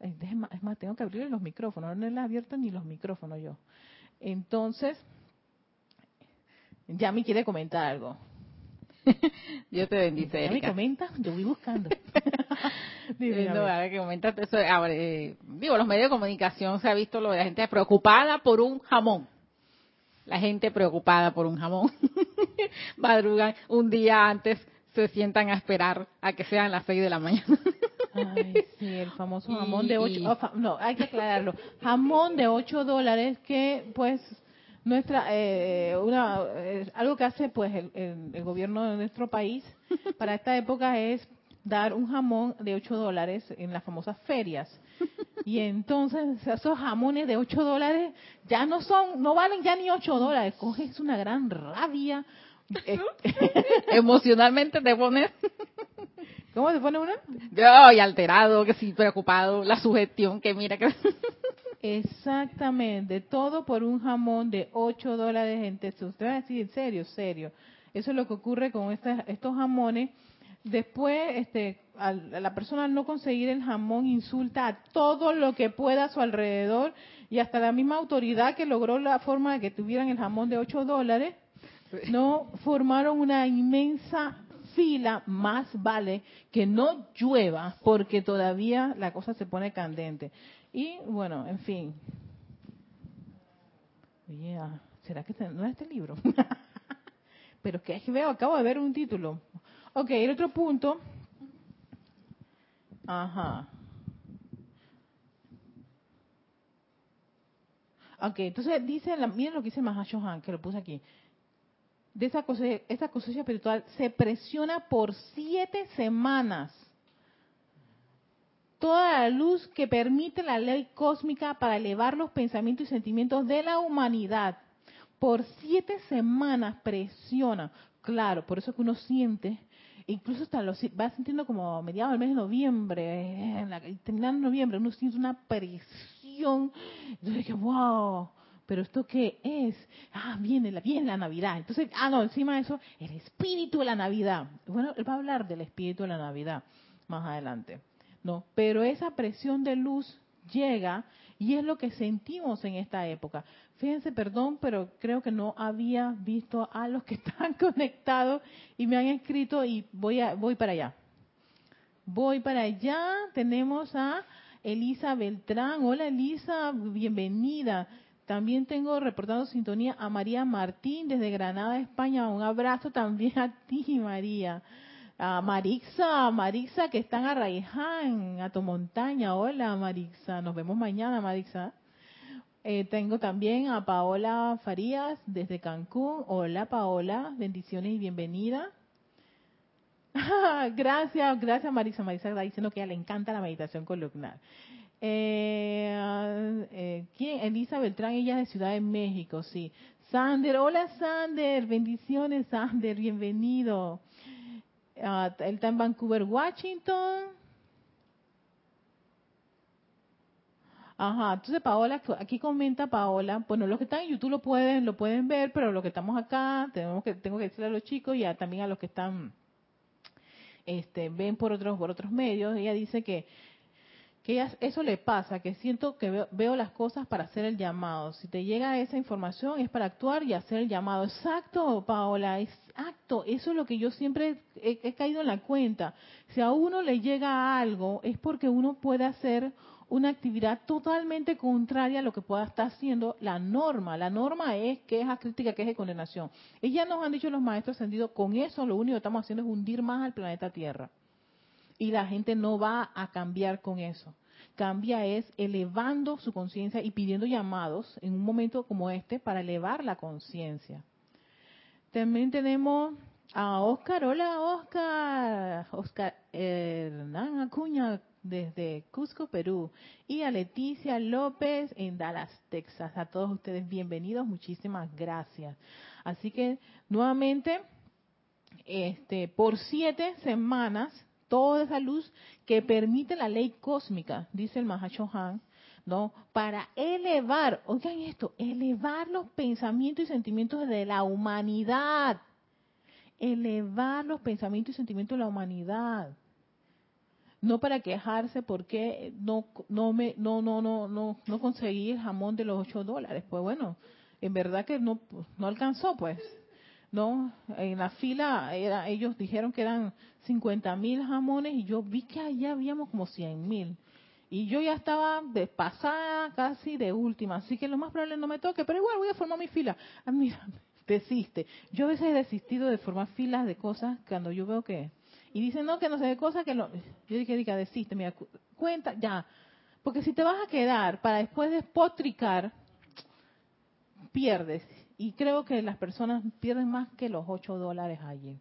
Es más, tengo que abrir los micrófonos. No le he abierto ni los micrófonos yo. Entonces, ya me quiere comentar algo. Dios te bendice, Erika. me comenta? Yo voy buscando. Dime, no, ahora que comenta eso, ahora, eh, digo, los medios de comunicación se ha visto lo de la gente preocupada por un jamón. La gente preocupada por un jamón. Madrugan un día antes, se sientan a esperar a que sean las seis de la mañana. Ay, sí, el famoso jamón de ocho, oh, no, hay que aclararlo. Jamón de ocho dólares que, pues, nuestra eh, una eh, algo que hace pues el, el, gobierno de nuestro país para esta época es dar un jamón de 8 dólares en las famosas ferias. Y entonces esos jamones de 8 dólares ya no son no valen ya ni 8 dólares. Coges una gran rabia. Emocionalmente te pones ¿Cómo se pone uno? Yo, y alterado, que sí, preocupado, la sugestión, que mira que... Exactamente, todo por un jamón de 8 dólares en Texas. Usted va a decir, en serio, serio. Eso es lo que ocurre con estos jamones. Después, este, a la persona al no conseguir el jamón insulta a todo lo que pueda a su alrededor y hasta la misma autoridad que logró la forma de que tuvieran el jamón de 8 dólares, no formaron una inmensa fila, más vale que no llueva porque todavía la cosa se pone candente. Y bueno, en fin. Oye, ah, ¿será que no es este libro? Pero que veo, acabo de ver un título. Ok, el otro punto. Ajá. Ok, entonces dice, miren lo que dice Mahashohan, que lo puse aquí. De esa cosecha, esa cosecha espiritual se presiona por siete semanas toda la luz que permite la ley cósmica para elevar los pensamientos y sentimientos de la humanidad. Por siete semanas presiona. Claro, por eso que uno siente, incluso hasta lo va sintiendo como mediados del mes de noviembre, en terminando noviembre, uno siente una presión. Entonces dije, wow, pero esto qué es? Ah, viene la, viene la Navidad. Entonces, ah, no, encima de eso, el espíritu de la Navidad. Bueno, él va a hablar del espíritu de la Navidad más adelante. No, pero esa presión de luz llega y es lo que sentimos en esta época. Fíjense, perdón, pero creo que no había visto a los que están conectados y me han escrito y voy a voy para allá. Voy para allá. Tenemos a Elisa Beltrán. Hola Elisa, bienvenida. También tengo reportando sintonía a María Martín desde Granada, España. Un abrazo también a ti, María a Marixa, Marixa que están a Raiján, a tu montaña. Hola Marixa, nos vemos mañana Marixa. Eh, tengo también a Paola Farías desde Cancún. Hola Paola, bendiciones y bienvenida. gracias, gracias Marisa. Marisa está diciendo que a ella le encanta la meditación columnar. Eh, eh, ¿Quién? Elisa Beltrán, ella es de Ciudad de México, sí. Sander, hola Sander, bendiciones Sander, bienvenido. Uh, él está en Vancouver, Washington. Ajá, entonces Paola, aquí comenta Paola, bueno, los que están en YouTube lo pueden, lo pueden ver, pero los que estamos acá, tenemos que, tengo que decirle a los chicos y también a los que están, este, ven por otros, por otros medios, ella dice que que eso le pasa, que siento que veo, las cosas para hacer el llamado. Si te llega esa información es para actuar y hacer el llamado. Exacto, Paola, exacto. Eso es lo que yo siempre he, caído en la cuenta. Si a uno le llega algo es porque uno puede hacer una actividad totalmente contraria a lo que pueda estar haciendo la norma. La norma es queja, crítica, queja y condenación. Y ya nos han dicho los maestros ascendidos, con eso lo único que estamos haciendo es hundir más al planeta Tierra. Y la gente no va a cambiar con eso. Cambia es elevando su conciencia y pidiendo llamados en un momento como este para elevar la conciencia. También tenemos a Oscar. Hola, Oscar. Oscar Hernán Acuña desde Cusco, Perú. Y a Leticia López en Dallas, Texas. A todos ustedes bienvenidos. Muchísimas gracias. Así que nuevamente, este, por siete semanas, toda esa luz que permite la ley cósmica, dice el Mahashohan, ¿no? Para elevar, oigan esto, elevar los pensamientos y sentimientos de la humanidad. Elevar los pensamientos y sentimientos de la humanidad no para quejarse porque no no me no no no no no conseguí el jamón de los ocho dólares pues bueno en verdad que no no alcanzó pues no en la fila era ellos dijeron que eran cincuenta mil jamones y yo vi que allá habíamos como cien mil y yo ya estaba despasada casi de última así que lo más probable no me toque pero igual voy a formar mi fila ah, mira desiste yo a veces he desistido de formar filas de cosas cuando yo veo que y dicen, no, que no sé de cosas que lo... Yo dije, diga, desiste, mira, cuenta, ya. Porque si te vas a quedar para después despotricar, pierdes. Y creo que las personas pierden más que los 8 dólares allí.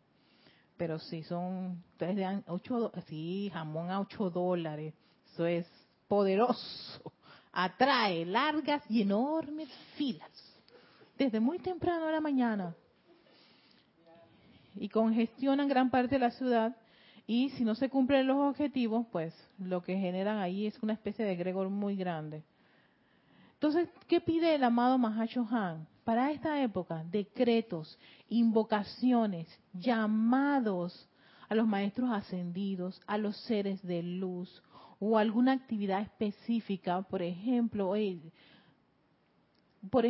Pero si son, ustedes dan 8, sí, jamón a 8 dólares. Eso es poderoso. Atrae largas y enormes filas. Desde muy temprano a la mañana. Y congestionan gran parte de la ciudad y si no se cumplen los objetivos, pues lo que generan ahí es una especie de Gregor muy grande. Entonces, ¿qué pide el amado Mahacho Han? Para esta época, decretos, invocaciones, llamados a los maestros ascendidos, a los seres de luz o alguna actividad específica, por ejemplo, por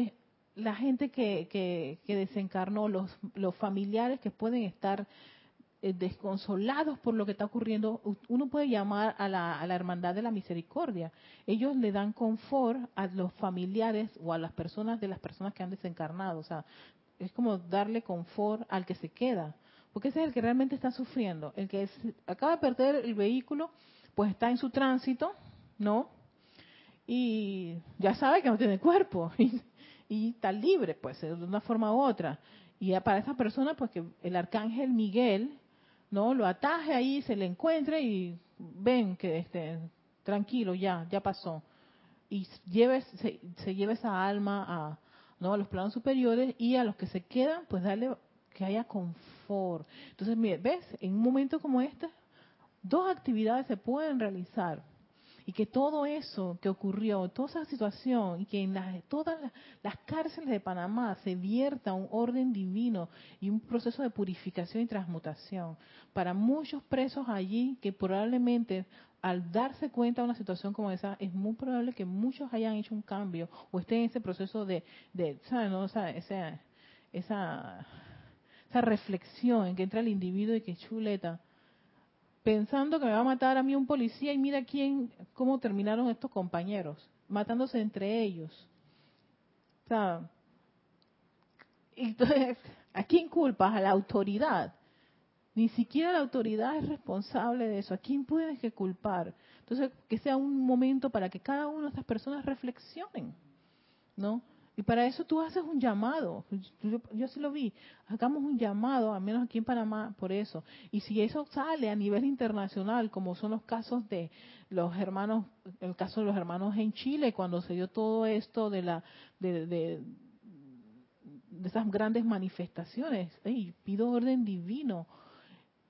la gente que, que, que desencarnó, los, los familiares que pueden estar desconsolados por lo que está ocurriendo, uno puede llamar a la, a la hermandad de la misericordia. Ellos le dan confort a los familiares o a las personas de las personas que han desencarnado. O sea, es como darle confort al que se queda. Porque ese es el que realmente está sufriendo. El que acaba de perder el vehículo, pues está en su tránsito, ¿no? Y ya sabe que no tiene cuerpo. Y, está libre, pues, de una forma u otra. Y para esa persona, pues que el arcángel Miguel no lo ataje ahí, se le encuentre y ven que este, tranquilo, ya, ya pasó. Y lleve, se, se lleva esa alma a, ¿no? a los planos superiores y a los que se quedan, pues darle que haya confort. Entonces, mire, ¿ves? En un momento como este, dos actividades se pueden realizar y que todo eso que ocurrió, toda esa situación, y que en todas las, cárceles de Panamá se vierta un orden divino y un proceso de purificación y transmutación para muchos presos allí que probablemente al darse cuenta de una situación como esa, es muy probable que muchos hayan hecho un cambio o estén en ese proceso de, ¿sabes? Esa, esa, esa reflexión en que entra el individuo y que chuleta pensando que me va a matar a mí un policía y mira quién, cómo terminaron estos compañeros, matándose entre ellos. O sea, entonces, ¿a quién culpas? A la autoridad. Ni siquiera la autoridad es responsable de eso. ¿A quién puedes que culpar? Entonces, que sea un momento para que cada una de estas personas reflexionen, ¿no? Y para eso tú haces un llamado. Yo, yo sí lo vi. Hagamos un llamado, al menos aquí en Panamá, por eso. Y si eso sale a nivel internacional, como son los casos de los hermanos, el caso de los hermanos en Chile, cuando se dio todo esto de la, de, de, esas grandes manifestaciones, pido orden divino,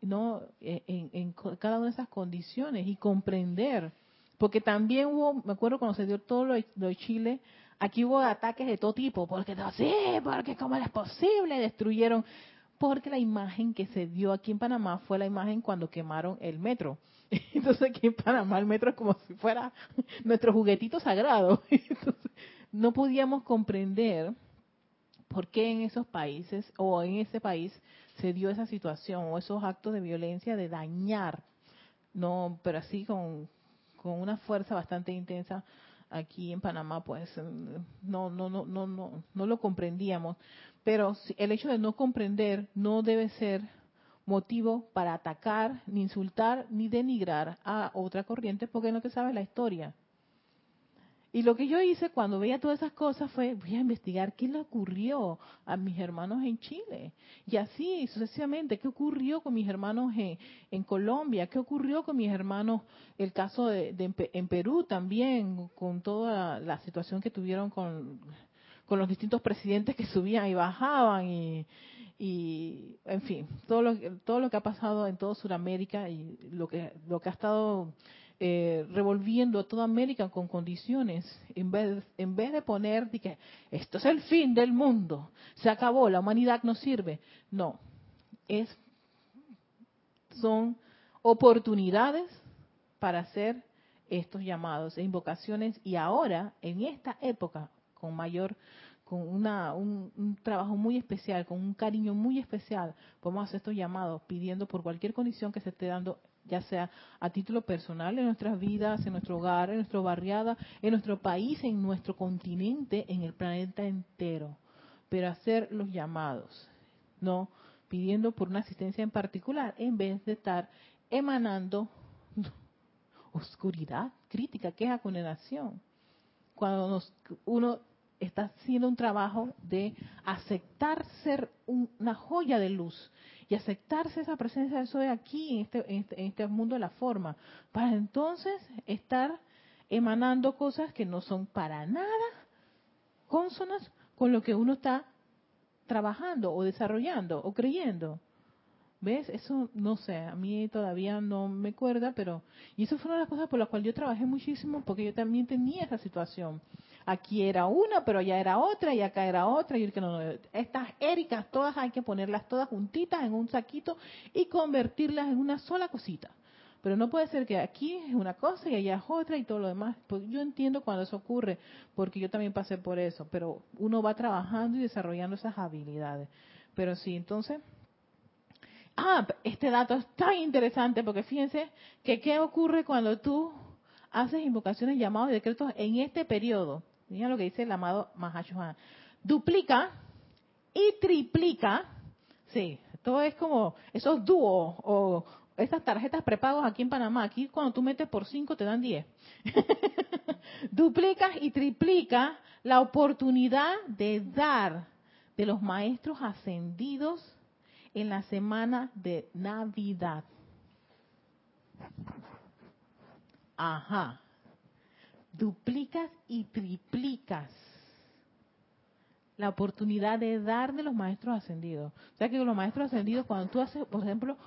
no, en, en cada una de esas condiciones y comprender, porque también hubo, me acuerdo cuando se dio todo lo de Chile Aquí hubo ataques de todo tipo, porque sí, porque cómo es posible, destruyeron, porque la imagen que se dio aquí en Panamá fue la imagen cuando quemaron el metro. Entonces aquí en Panamá el metro es como si fuera nuestro juguetito sagrado. Entonces, no podíamos comprender por qué en esos países o en ese país se dio esa situación o esos actos de violencia de dañar, no, pero así con con una fuerza bastante intensa aquí en Panamá, pues no, no, no, no, no, no lo comprendíamos. Pero el hecho de no comprender no debe ser motivo para atacar, ni insultar, ni denigrar a otra corriente porque no te sabes la historia. Y lo que yo hice cuando veía todas esas cosas fue, voy a investigar qué le ocurrió a mis hermanos en Chile. Y así sucesivamente, qué ocurrió con mis hermanos en, Colombia, qué ocurrió con mis hermanos, el caso de, en Perú también, con toda la situación que tuvieron con, los distintos presidentes que subían y bajaban y, y en fin, todo lo, todo lo que ha pasado en toda Sudamérica y lo que, lo que ha estado eh, revolviendo a toda América con condiciones, en vez, en vez de poner que esto es el fin del mundo, se acabó, la humanidad no sirve. No, es, son oportunidades para hacer estos llamados e invocaciones y ahora, en esta época, con mayor con una, un, un, trabajo muy especial, con un cariño muy especial, podemos hacer estos llamados pidiendo por cualquier condición que se esté dando ya sea a título personal en nuestras vidas, en nuestro hogar, en nuestra barriada, en nuestro país, en nuestro continente, en el planeta entero. Pero hacer los llamados, no pidiendo por una asistencia en particular, en vez de estar emanando oscuridad, crítica, queja, condenación. Cuando nos, uno está haciendo un trabajo de aceptar ser una joya de luz, y aceptarse esa presencia de soy aquí este, en este, en este, mundo de la forma, para entonces estar emanando cosas que no son para nada consonas con lo que uno está trabajando o desarrollando o creyendo. ¿Ves? Eso no sé, a mí todavía no me acuerda, pero... Y eso fue una de las cosas por las cuales yo trabajé muchísimo, porque yo también tenía esa situación aquí era una, pero allá era otra y acá era otra. Y que no, estas éricas todas hay que ponerlas todas juntitas en un saquito y convertirlas en una sola cosita. Pero no puede ser que aquí es una cosa y allá es otra y todo lo demás. Pues yo entiendo cuando eso ocurre, porque yo también pasé por eso. Pero uno va trabajando y desarrollando esas habilidades. Pero sí, entonces, Ah, este dato es tan interesante porque fíjense que qué ocurre cuando tú haces invocaciones, llamados y decretos en este periodo. Miren lo que dice el amado Mahashohan. Duplica y triplica. Sí, todo es como esos dúos o estas tarjetas prepagos aquí en Panamá. Aquí cuando tú metes por 5 te dan 10. Duplica y triplica la oportunidad de dar de los maestros ascendidos en la semana de Navidad. Ajá duplicas y triplicas la oportunidad de dar de los maestros ascendidos. O sea que los maestros ascendidos, cuando tú haces, por ejemplo,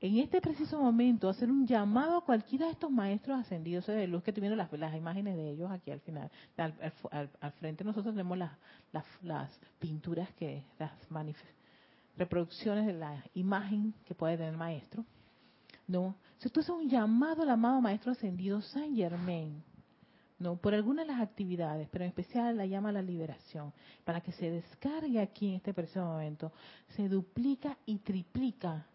en este preciso momento, hacer un llamado a cualquiera de estos maestros ascendidos de luz, que tuvieron las, las imágenes de ellos aquí al final, al, frente nosotros tenemos las, las, pinturas que, las reproducciones de la imagen que puede tener el maestro. No, si tú haces un llamado al amado maestro ascendido San Germain, no por alguna de las actividades, pero en especial la llama a la liberación, para que se descargue aquí en este preciso momento, se duplica y triplica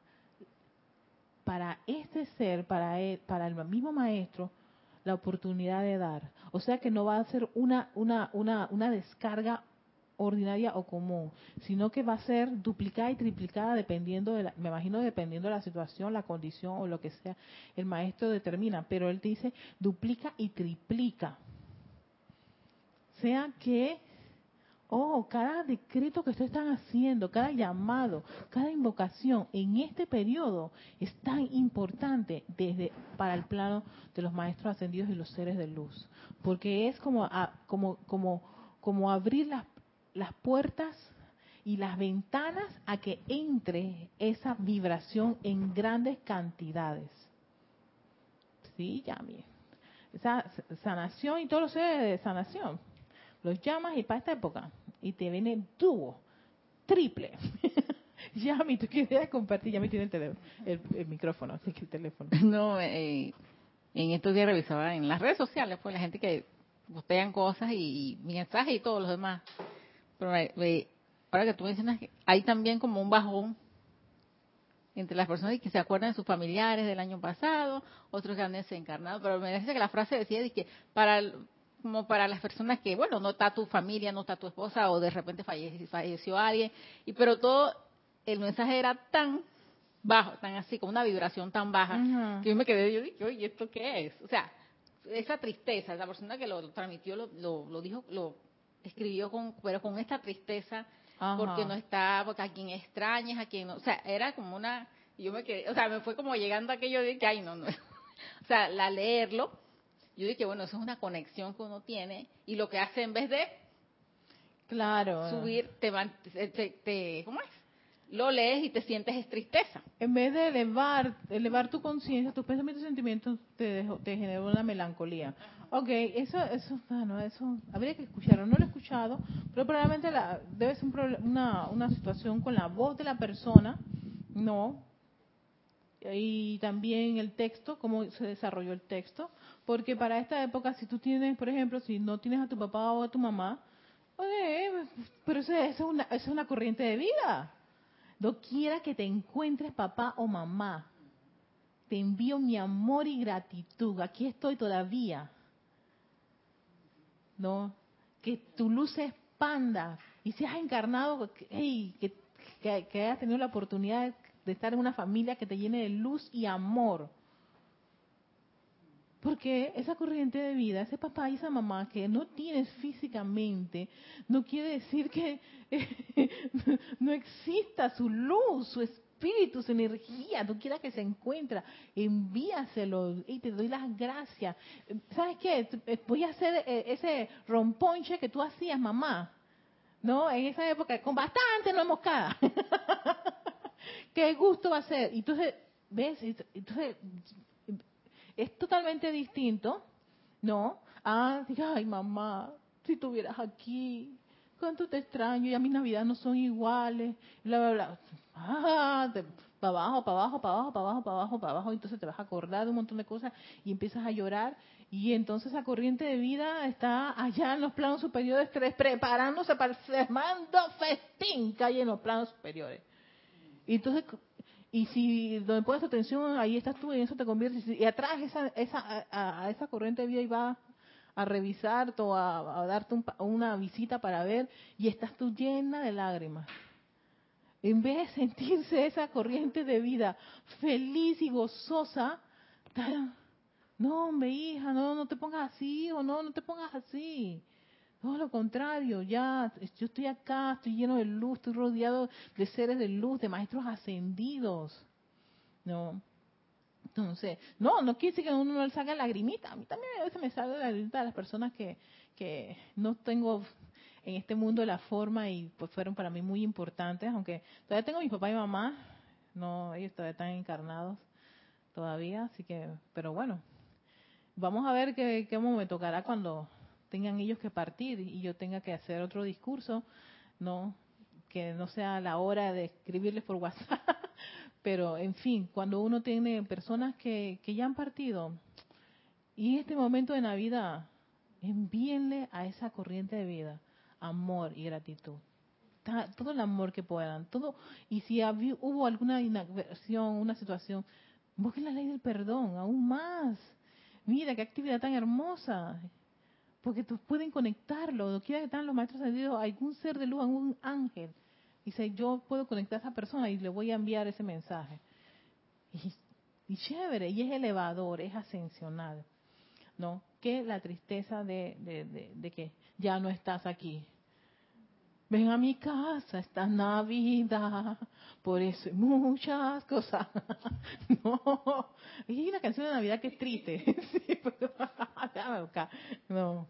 para este ser, para él, para el mismo maestro, la oportunidad de dar. O sea que no va a ser una, una, una, una descarga ordinaria o común, sino que va a ser duplicada y triplicada dependiendo de la, me imagino dependiendo de la situación, la condición o lo que sea, el maestro determina, pero él dice duplica y triplica. Sea que, oh, cada decreto que ustedes están haciendo, cada llamado, cada invocación en este periodo es tan importante desde para el plano de los maestros ascendidos y los seres de luz, porque es como, como, como, como abrir las, las puertas y las ventanas a que entre esa vibración en grandes cantidades. Sí, ya Esa sanación y todo lo sé de sanación. Los llamas y para esta época. Y te viene dúo, triple. Yami, tú quieres compartir, ya me tiene el, el, micrófono, así que el teléfono. No, eh, en estos días revisaba en las redes sociales, pues la gente que postean cosas y, y mensajes y todos los demás. Pero ahora que tú mencionas que hay también como un bajón entre las personas que se acuerdan de sus familiares del año pasado, otros que han desencarnado, pero me parece que la frase decía de que para como para las personas que, bueno, no está tu familia, no está tu esposa o de repente falleció, alguien, y pero todo el mensaje era tan bajo, tan así, con una vibración tan baja, que yo me quedé, yo dije, oye, ¿esto qué es? O sea, esa tristeza, la persona que lo transmitió lo, lo, dijo, lo escribió con, pero con esta tristeza, porque no está, porque a quien extrañas, a quien no, o sea, era como una, yo me quedé, o sea, me fue como llegando aquello de que, ay, no, no, o sea, la leerlo, yo dije, bueno, eso es una conexión que uno tiene, y lo que hace en vez de claro subir, te, te, te ¿cómo es? lo lees y te sientes tristeza. En vez de elevar, elevar tu conciencia, tus pensamientos y sentimientos, te, te genera una melancolía. Ok, eso, eso, bueno, eso habría que escucharlo. No lo he escuchado, pero probablemente la, debe ser una, una situación con la voz de la persona, ¿no? Y también el texto, cómo se desarrolló el texto. Porque para esta época, si tú tienes, por ejemplo, si no tienes a tu papá o a tu mamá, oye, pero eso, es una, eso es una corriente de vida quiera que te encuentres papá o mamá, te envío mi amor y gratitud. Aquí estoy todavía. ¿No? Que tu luz se expanda y seas encarnado, hey, que, que hayas tenido la oportunidad de estar en una familia que te llene de luz y amor. Porque esa corriente de vida, ese papá y esa mamá que no tienes físicamente, no quiere decir que no exista su luz, su espíritu, su energía, no quiera que se encuentra, envíaselo y te doy las gracias. ¿Sabes qué? Voy a hacer eh, ese romponche que tú hacías, mamá, ¿no? En esa época, con bastante no moscada. qué gusto va a ser. Y entonces, ¿ves? Entonces es totalmente distinto, ¿no? Ah, ay mamá, si estuvieras aquí, cuánto te extraño, y a mi Navidad no son iguales, bla, bla, bla. Ah, para abajo, para abajo, para abajo, para abajo, para abajo, para abajo, entonces te vas a acordar de un montón de cosas y empiezas a llorar y entonces esa corriente de vida está allá en los planos superiores preparándose para el semando festín que hay en los planos superiores. Y entonces y si donde pones atención, ahí estás tú, y eso te conviertes. Y atrás esa, esa, a, esa corriente de vida y va a revisar o a, darte una visita para ver, y estás tú llena de lágrimas. En vez de sentirse esa corriente de vida feliz y gozosa, no, hombre, hija, no, no te pongas así, o no, no te pongas así. Todo lo contrario, ya, yo estoy acá, estoy lleno de luz, estoy rodeado de seres de luz, de maestros ascendidos. No. Entonces, no, no quiere decir que uno no le salga lagrimita. A mí también a veces me sale la lagrimita de las personas que, que no tengo en este mundo la forma y pues fueron para mí muy importantes, aunque todavía tengo a mi papá y mamá, no, ellos todavía están encarnados todavía, así que, pero bueno, vamos a ver qué, qué me tocará cuando tengan ellos que partir y yo tenga que hacer otro discurso, no que no sea la hora de escribirles por WhatsApp, pero en fin, cuando uno tiene personas que, que ya han partido y en este momento de Navidad, envíenle a esa corriente de vida amor y gratitud. Todo el amor que puedan, todo. Y si hubo alguna inadversión, una situación, busquen la ley del perdón, aún más. Mira qué actividad tan hermosa porque pueden conectarlo, donde quiera que están los maestros ascendidos, algún ser de luz, algún ángel. Dice, yo puedo conectar a esa persona y le voy a enviar ese mensaje. Y, chévere, y es elevador, es ascensional. ¿No? Que la tristeza de, de, que ya no estás aquí. Ven a mi casa esta Navidad, por eso muchas cosas. no, hay una canción de Navidad que es triste. sí, pero, no.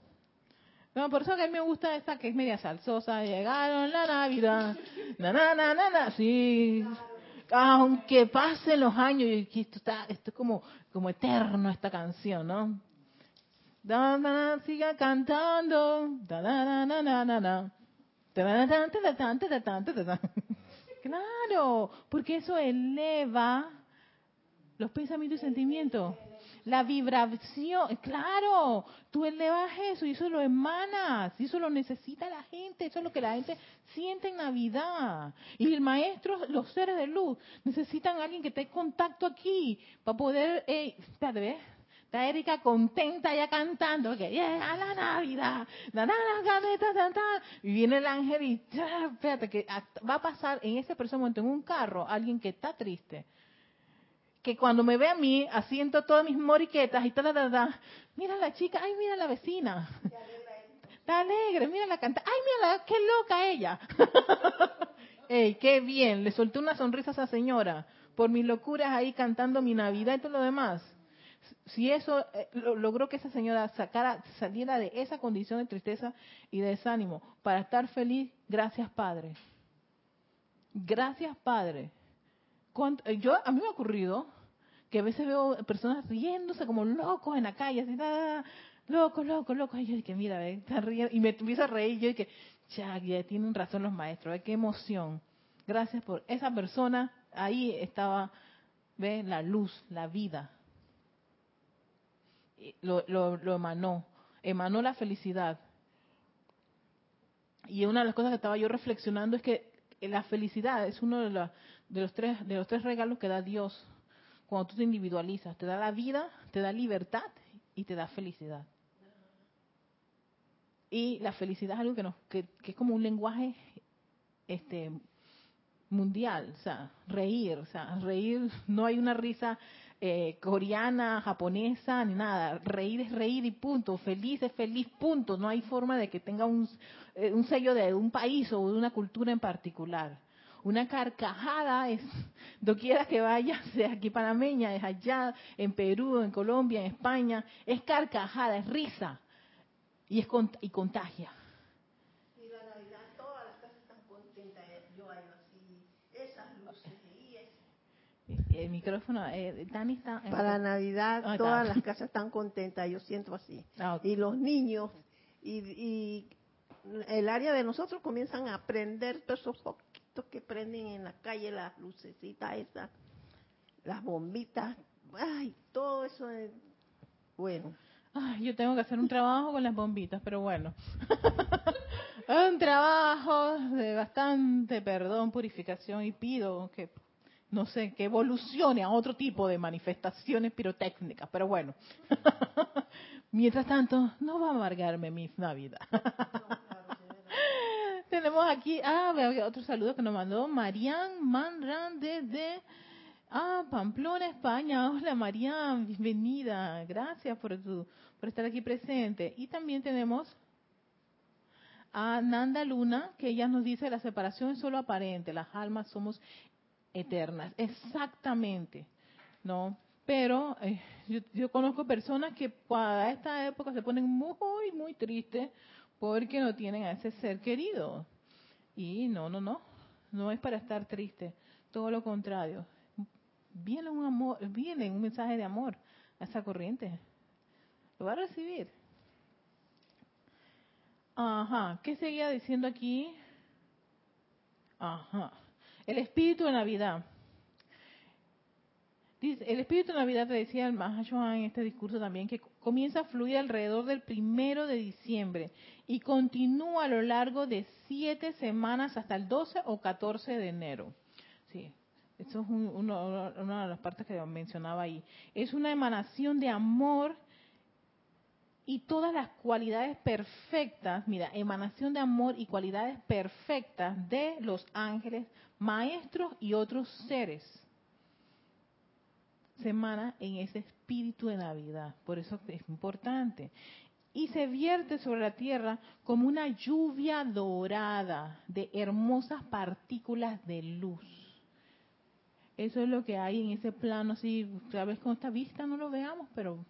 No, por eso que a mí me gusta esta que es media salsosa. Llegaron la Navidad. Na, na, na, na, na. Sí. Aunque pasen los años, y esto está, esto es como, como eterno esta canción, ¿no? Siga cantando. Claro, porque eso eleva los pensamientos y sentimientos. La vibración, claro, tú elevas eso y eso lo emanas, y eso lo necesita la gente, eso es lo que la gente siente en Navidad. Y el maestro, los seres de luz, necesitan a alguien que esté en contacto aquí para poder, eh, espérate, ¿ves? Está Erika contenta ya cantando, que llega la Navidad, y viene el ángel y, espérate, que va a pasar en ese preciso momento en un carro alguien que está triste, que cuando me ve a mí, asiento todas mis moriquetas y ta, ta, ta, mira la chica, ay, mira la vecina. Está alegre, mira la canta, ay, mira, qué loca ella. Ey, qué bien, le solté una sonrisa a esa señora por mis locuras ahí cantando mi Navidad y todo lo demás si eso eh, logró que esa señora sacara, saliera de esa condición de tristeza y de desánimo para estar feliz, gracias Padre. Gracias Padre. Eh, yo a mí me ha ocurrido que a veces veo personas riéndose como locos en la calle, así, loco, loco, loco. Y yo dije, mira, está riendo. Y me empiezo a reír. Yo dije, ya, ya tienen razón los maestros, qué emoción. Gracias por esa persona. Ahí estaba, ve, la luz, la vida lo, lo, emanó, emanó la felicidad. Y una de las cosas que estaba yo reflexionando es que la felicidad es uno de, de, los tres, de los tres regalos que da Dios cuando tú te individualizas. Te da la vida, te da libertad y te da felicidad. Y la felicidad es algo que, nos, que, que es como un lenguaje este mundial, o sea, reír, o sea, reír, no hay una risa eh, coreana, japonesa, ni nada. Reír es reír y punto. Feliz es feliz, punto. No hay forma de que tenga un, eh, sello de un país o de una cultura en particular. Una carcajada es, doquiera que vaya, sea aquí panameña, es allá, en Perú, en Colombia, en España, es carcajada, es risa y, es y contagia. El micrófono, eh, Dani está... Para Navidad todas las casas están contentas, yo siento así. Ah, y los niños y, el área de nosotros comienzan a prender todos esos poquitos que prenden en la calle, las lucecitas esas, las bombitas, ay, todo eso es bueno. Ay, yo tengo que hacer un trabajo con las bombitas, pero bueno. un trabajo de bastante perdón, purificación y pido que no sé, que evolucione a otro tipo de manifestaciones pirotécnicas, pero bueno. Mientras tanto, no va a amargarme mi Navidad. Tenemos aquí, ah, otro saludo que nos mandó Marian Manran desde ah, Pamplona, España. Hola Marian, bienvenida. Gracias por, tu, por estar aquí presente. Y también tenemos a Nanda Luna, que ella nos dice, la separación es solo aparente, las almas somos eternas. Exactamente, ¿no? Pero eh, yo, conozco personas que para esta época se ponen muy, muy tristes porque no tienen a ese ser querido. Y no, no, no, no es para estar triste, todo lo contrario. Viene un amor, viene un mensaje de amor a esa corriente. Lo va a recibir. Ajá, ¿qué seguía diciendo aquí? Ajá. El espíritu de Navidad. el espíritu de Navidad, te decía el Mahashohan en este discurso también, que comienza a fluir alrededor del primero de diciembre y continúa a lo largo de siete semanas hasta el 12 o 14 de enero. Sí, eso es una de las partes que mencionaba ahí. Es una emanación de amor y todas las cualidades perfectas, mira, emanación de amor y cualidades perfectas de los ángeles, maestros y otros seres. Se emana en ese espíritu de Navidad, por eso es importante. Y se vierte sobre la tierra como una lluvia dorada de hermosas partículas de luz. Eso es lo que hay en ese plano, así, tal vez con esta vista no lo veamos, pero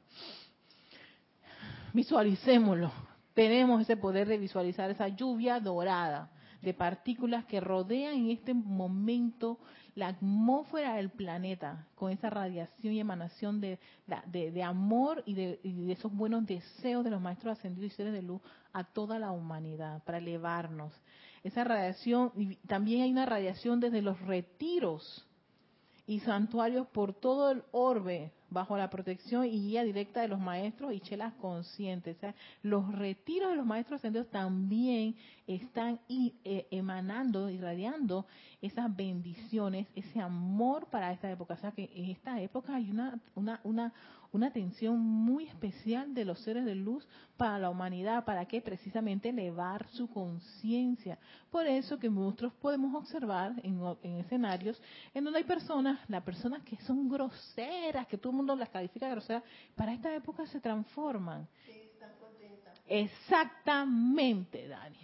visualicémoslo. Tenemos ese poder de visualizar esa lluvia dorada de partículas que rodean en este momento la atmósfera del planeta con esa radiación y emanación de, de, amor y de, esos buenos deseos de los maestros ascendidos y seres de luz a toda la humanidad para elevarnos. Esa radiación, y también hay una radiación desde los retiros y santuarios por todo el orbe bajo la protección y guía directa de los maestros y chelas conscientes. O sea, los retiros de los maestros ascendidos también están eh, emanando, irradiando esas bendiciones, ese amor para esta época. O sea, que en esta época hay una, una, una, una atención muy especial de los seres de luz para la humanidad, para que precisamente elevar su conciencia. Por eso que nosotros podemos observar en, escenarios en donde hay personas, las personas que son groseras, que todo el mundo las califica de groseras, para esta época se transforman. Exactamente, Dani.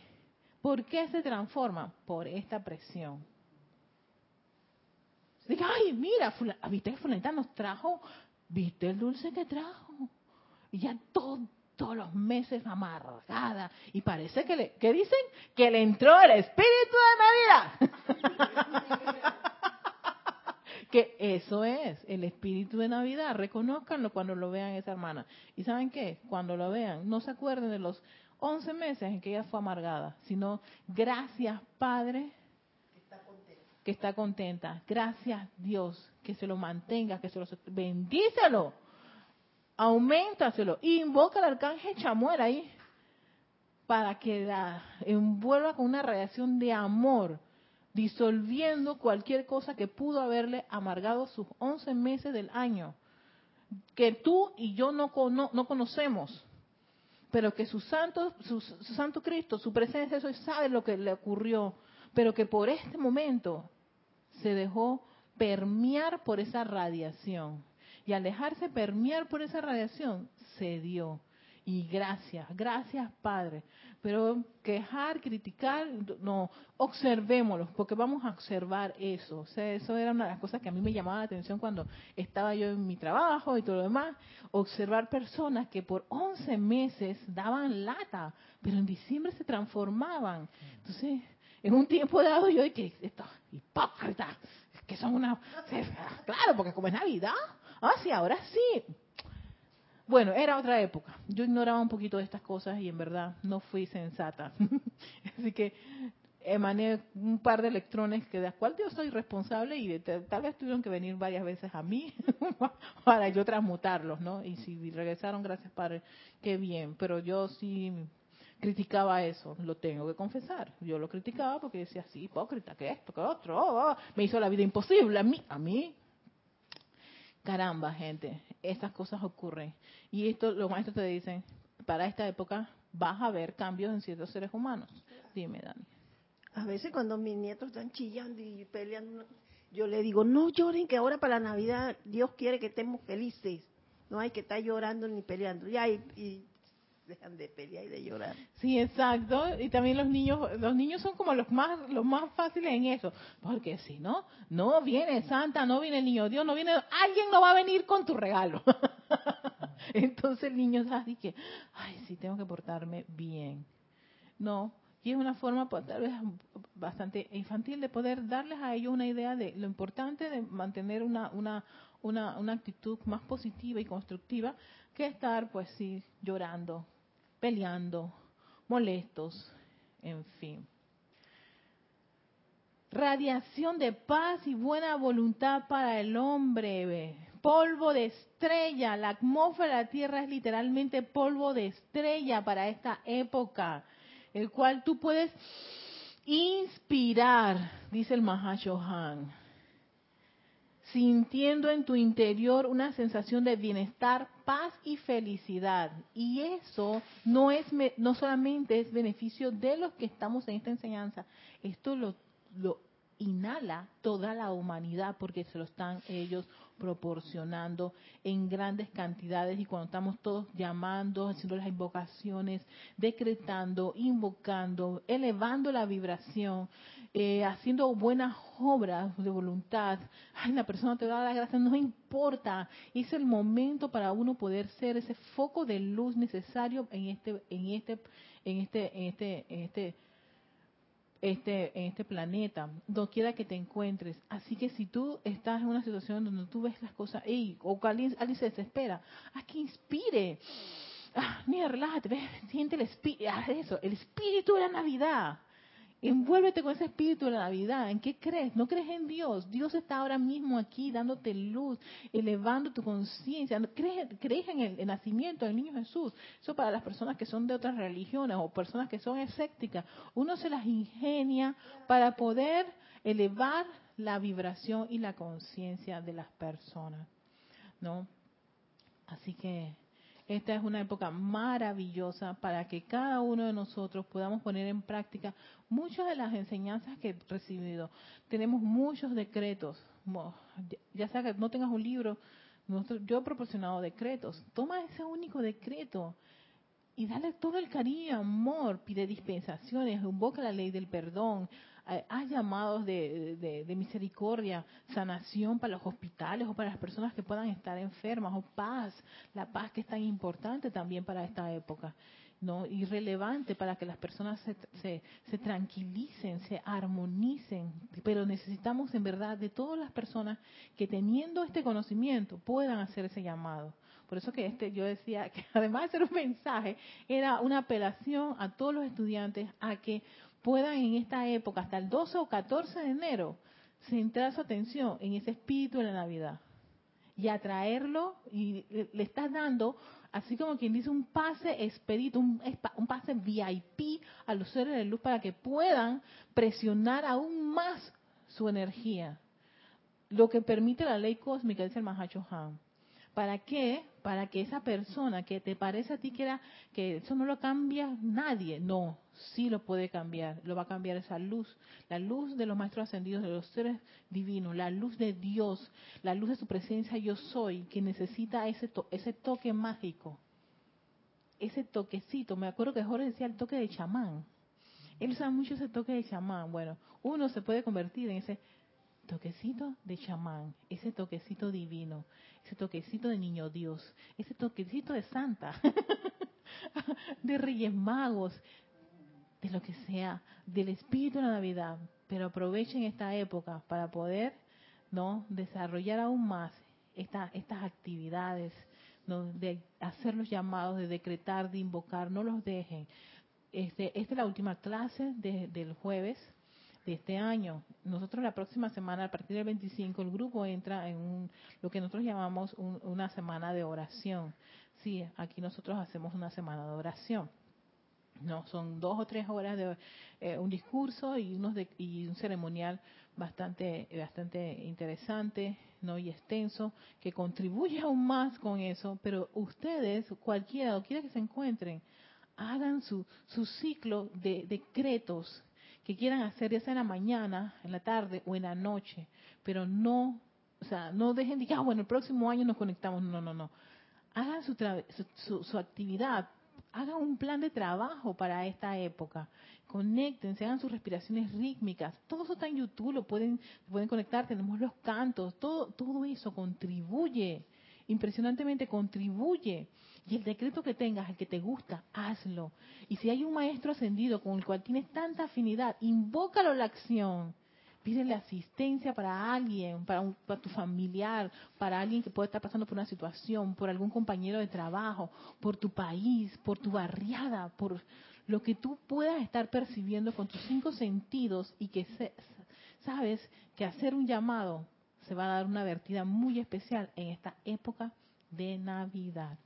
¿Por qué se transforman? Por esta presión. Diga, ay, mira, viste que fulanita nos trajo ¿Viste el dulce que trajo? Y ya todos los meses amargada. Y parece que le, ¿qué dicen? Que le entró el espíritu de Navidad. que eso es el espíritu de Navidad. Reconózcanlo cuando lo vean esa hermana. ¿Y saben qué? Cuando lo vean, no se acuerden de los 11 meses en que ella fue amargada, sino gracias Padre que está contenta. Gracias Dios, que se lo mantenga, que se lo bendícelo, aumentaselo, invoca al arcángel Chamuel ahí para que la envuelva con una radiación de amor, disolviendo cualquier cosa que pudo haberle amargado sus 11 meses del año, que tú y yo no, no conocemos, pero que su santo, su, su santo Cristo, su presencia, eso sabe lo que le ocurrió, pero que por este momento se dejó permear por esa radiación. Y al dejarse permear por esa radiación, se dio. Y gracias, gracias Padre. Pero quejar, criticar, no, observémoslo, porque vamos a observar eso. O sea, eso era una de las cosas que a mí me llamaba la atención cuando estaba yo en mi trabajo y todo lo demás. Observar personas que por 11 meses daban lata, pero en diciembre se transformaban. Entonces, en un tiempo dado yo dije, esto, hipócrita, que son una... Claro, porque como es Navidad, ah, sí, ahora sí. Bueno, era otra época. Yo ignoraba un poquito de estas cosas y en verdad no fui sensata. Así que emané un par de electrones que de las cuales yo soy responsable y tal vez tuvieron que venir varias veces a mí para yo transmutarlos, ¿no? Y si regresaron, gracias Padre, qué bien. Pero yo sí criticaba eso, lo tengo que confesar. Yo lo criticaba porque decía, sí, hipócrita, que esto, que otro, oh, oh". me hizo la vida imposible a mí, a mí. Caramba, gente, estas cosas ocurren. Y esto los maestros te dicen, para esta época vas a ver cambios en ciertos seres humanos. Dime, Dani. A veces cuando mis nietos están chillando y peleando, yo le digo, no lloren, que ahora para Navidad Dios quiere que estemos felices. No hay que estar llorando ni peleando. Ya, y dejan de pelear y de llorar. Sí, exacto. Y también los niños, los niños son como los más, los más fáciles en eso, porque si no, no viene Santa, no viene el niño Dios, no viene, alguien no va a venir con tu regalo. Entonces el niño sabe que, ay, sí, tengo que portarme bien. No, y es una forma pues, tal vez bastante infantil de poder darles a ellos una idea de lo importante de mantener una, una, una, una actitud más positiva y constructiva que estar pues sí llorando peleando, molestos, en fin. Radiación de paz y buena voluntad para el hombre. Polvo de estrella. La atmósfera de la Tierra es literalmente polvo de estrella para esta época, el cual tú puedes inspirar, dice el Mahashohan sintiendo en tu interior una sensación de bienestar, paz y felicidad. Y eso no es no solamente es beneficio de los que estamos en esta enseñanza, esto lo, lo inhala toda la humanidad porque se lo están ellos proporcionando en grandes cantidades y cuando estamos todos llamando, haciendo las invocaciones, decretando, invocando, elevando la vibración, eh, haciendo buenas obras de voluntad, ay, la persona te da la gracia, no importa, es el momento para uno poder ser ese foco de luz necesario en este, en este, en este, en este, en este este, en este planeta, donde quiera que te encuentres. Así que si tú estás en una situación donde tú ves las cosas, o alguien, alguien se desespera, haz que inspire. Ah, mira, relájate, siente el espíritu, eso, el espíritu de la Navidad. Envuélvete con ese espíritu de la Navidad. ¿En qué crees? ¿No crees en Dios? Dios está ahora mismo aquí dándote luz, elevando tu conciencia. ¿Crees, ¿Crees en el, nacimiento del niño Jesús? Eso para las personas que son de otras religiones o personas que son escépticas. Uno se las ingenia para poder elevar la vibración y la conciencia de las personas. ¿No? Así que esta es una época maravillosa para que cada uno de nosotros podamos poner en práctica muchas de las enseñanzas que he recibido. Tenemos muchos decretos. Ya sea que no tengas un libro, yo he proporcionado decretos. Toma ese único decreto y dale todo el cariño, amor, pide dispensaciones, invoca la ley del perdón, haz llamados de, misericordia, sanación para los hospitales o para las personas que puedan estar enfermas, o paz, la paz que es tan importante también para esta época. ¿no? y relevante para que las personas se, se, se, tranquilicen, se armonicen, pero necesitamos en verdad de todas las personas que teniendo este conocimiento puedan hacer ese llamado. Por eso que este yo decía que además de ser un mensaje, era una apelación a todos los estudiantes a que puedan en esta época, hasta el 12 o 14 de enero, centrar su atención en ese espíritu de la Navidad y atraerlo y le estás dando, así como quien dice, un pase expedito, un, un pase VIP a los seres de luz para que puedan presionar aún más su energía. Lo que permite la ley cósmica, dice el Mahacho Han. ¿Para qué? Para que esa persona que te parece a ti que era, que eso no lo cambia nadie, no, sí lo puede cambiar, lo va a cambiar esa luz, la luz de los maestros ascendidos, de los seres divinos, la luz de Dios, la luz de su presencia yo soy, que necesita ese, ese toque mágico, ese toquecito. Me acuerdo que Jorge decía el toque de chamán. Él usa mucho ese toque de chamán. Bueno, uno se puede convertir en ese toquecito de chamán, ese toquecito divino, ese toquecito de niño Dios, ese toquecito de santa, de reyes magos, de lo que sea, del espíritu de la Navidad. Pero aprovechen esta época para poder no desarrollar aún más esta, estas actividades, ¿no? de hacer los llamados, de decretar, de invocar, no los dejen. Este, esta es la última clase del jueves de este año. Nosotros la próxima semana, a partir del 25, el grupo entra en un, lo que nosotros llamamos una semana de oración. Sí, aquí nosotros hacemos una semana de oración. No, son dos o tres horas de eh, un discurso y unos de, y un ceremonial bastante bastante interesante, no y extenso que contribuye aún más con eso. Pero ustedes, cualquiera, quiera que se encuentren, hagan su su ciclo de decretos que quieran hacer, ya sea en la mañana, en la tarde o en la noche, pero no, o sea, no dejen de que, ah, bueno, el próximo año nos conectamos. No, no, no. Hagan su, su, su, actividad, hagan un plan de trabajo para esta época. Conéctense, hagan sus respiraciones rítmicas. Todo eso está en YouTube, lo pueden, pueden conectar, tenemos los cantos, todo, todo eso contribuye impresionantemente contribuye. Y el decreto que tengas, el que te gusta, hazlo. Y si hay un maestro ascendido con el cual tienes tanta afinidad, invócalo a la acción. Pídele asistencia para alguien, para, un, para tu familiar, para alguien que pueda estar pasando por una situación, por algún compañero de trabajo, por tu país, por tu barriada, por lo que tú puedas estar percibiendo con tus cinco sentidos y que sabes que hacer un llamado se va a dar una vertida muy especial en esta época de Navidad.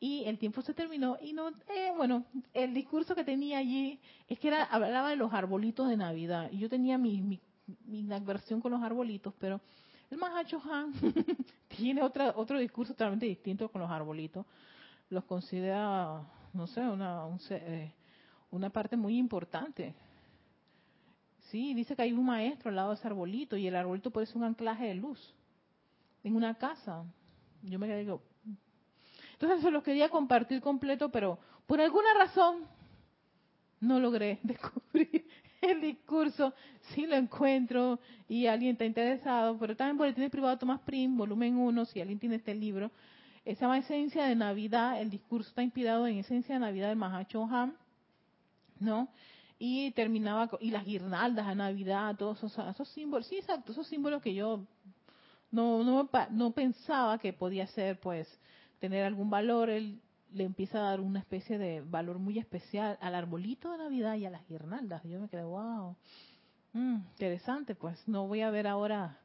Y el tiempo se terminó y no, eh, bueno, el discurso que tenía allí es que era, hablaba de los arbolitos de Navidad. Y yo tenía mi, mi, mi adversión con los arbolitos, pero el Mahacho Han tiene otra, otro discurso totalmente distinto con los arbolitos. Los considera, no sé, una, eh, una parte muy importante Sí, dice que hay un maestro al lado de ese arbolito y el arbolito ser un anclaje de luz en una casa. Yo me digo, entonces se los quería compartir completo, pero por alguna razón no logré descubrir el discurso. Si lo encuentro y alguien está interesado, pero también tiene privado Tomás Prim, volumen 1, si alguien tiene este libro, esa esencia de Navidad, el discurso está inspirado en esencia de Navidad del Mahacho Han, ¿no? Y terminaba y las guirnaldas a Navidad, todos esos, símbolos, sí, exacto, esos símbolos que yo no, no, no pensaba que podía ser, pues, tener algún valor. El, le empieza a dar una especie de valor muy especial al arbolito de Navidad y a las guirnaldas. Yo me quedé, wow, mm, interesante, pues no voy a ver ahora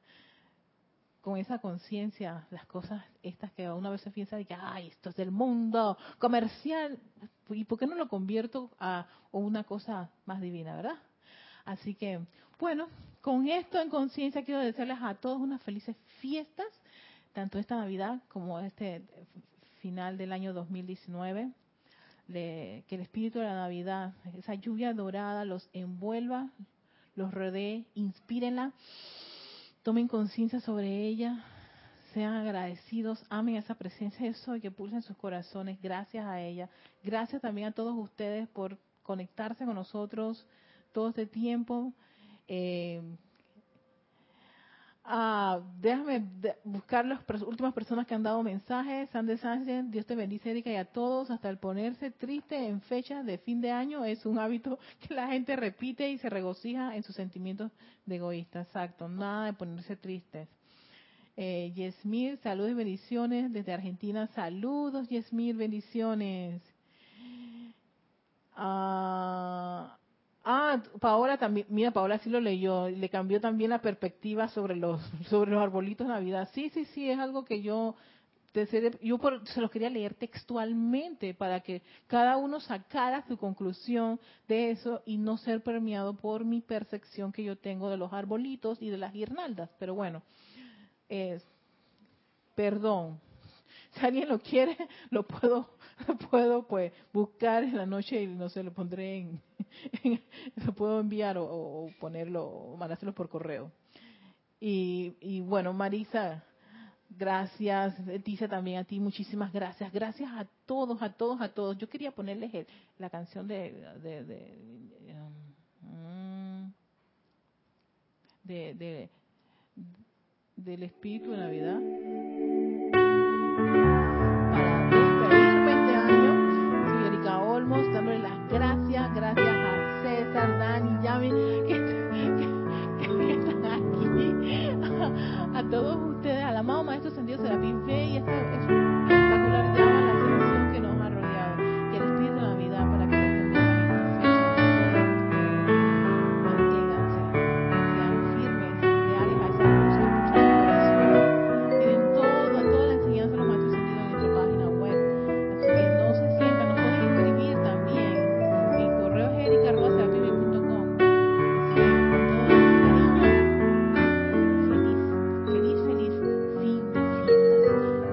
con esa conciencia las cosas estas que una vez se piensa de que, ay, esto es del mundo comercial, ¿y por qué no lo convierto a una cosa más divina, verdad? Así que, bueno, con esto en conciencia quiero desearles a todos unas felices fiestas, tanto esta Navidad como este final del año 2019. que el espíritu de la Navidad, esa lluvia dorada, los envuelva, los rodee, inspírenla tomen conciencia sobre ella, sean agradecidos, amen esa presencia de eso y que pulsen sus corazones gracias a ella. Gracias también a todos ustedes por conectarse con nosotros todo este tiempo. Eh, Ah, déjame buscar las últimas personas que han dado mensajes. Sandy Sánchez, Dios te bendice, Erika, y a todos. Hasta el ponerse triste en fechas de fin de año es un hábito que la gente repite y se regocija en sus sentimientos de egoísta. Exacto, nada de ponerse tristes. Eh, Yesmir, saludos y bendiciones desde Argentina. Saludos, Yesmir, bendiciones. Ah, Ah, Paola también, mira, Paola sí lo leyó, le cambió también la perspectiva sobre los sobre los arbolitos de Navidad. Sí, sí, sí, es algo que yo yo se los quería leer textualmente para que cada uno sacara su conclusión de eso y no ser permeado por mi percepción que yo tengo de los arbolitos y de las guirnaldas. Pero bueno, perdón. Si alguien lo quiere, lo puedo, puedo pues buscar en la noche y no sé, lo pondré en, lo puedo enviar o, o ponerlo o por correo. Y, y bueno, Marisa, gracias. Leticia también a ti, muchísimas gracias. Gracias a todos, a todos, a todos. Yo quería ponerles el, la canción de de, de, de, de del espíritu de Navidad. Para este, este año, soy Erika Olmos, dándole las gracias, gracias que, están aquí. A, a todos ustedes, al amado Maestro Sendido Serapis Bey y a este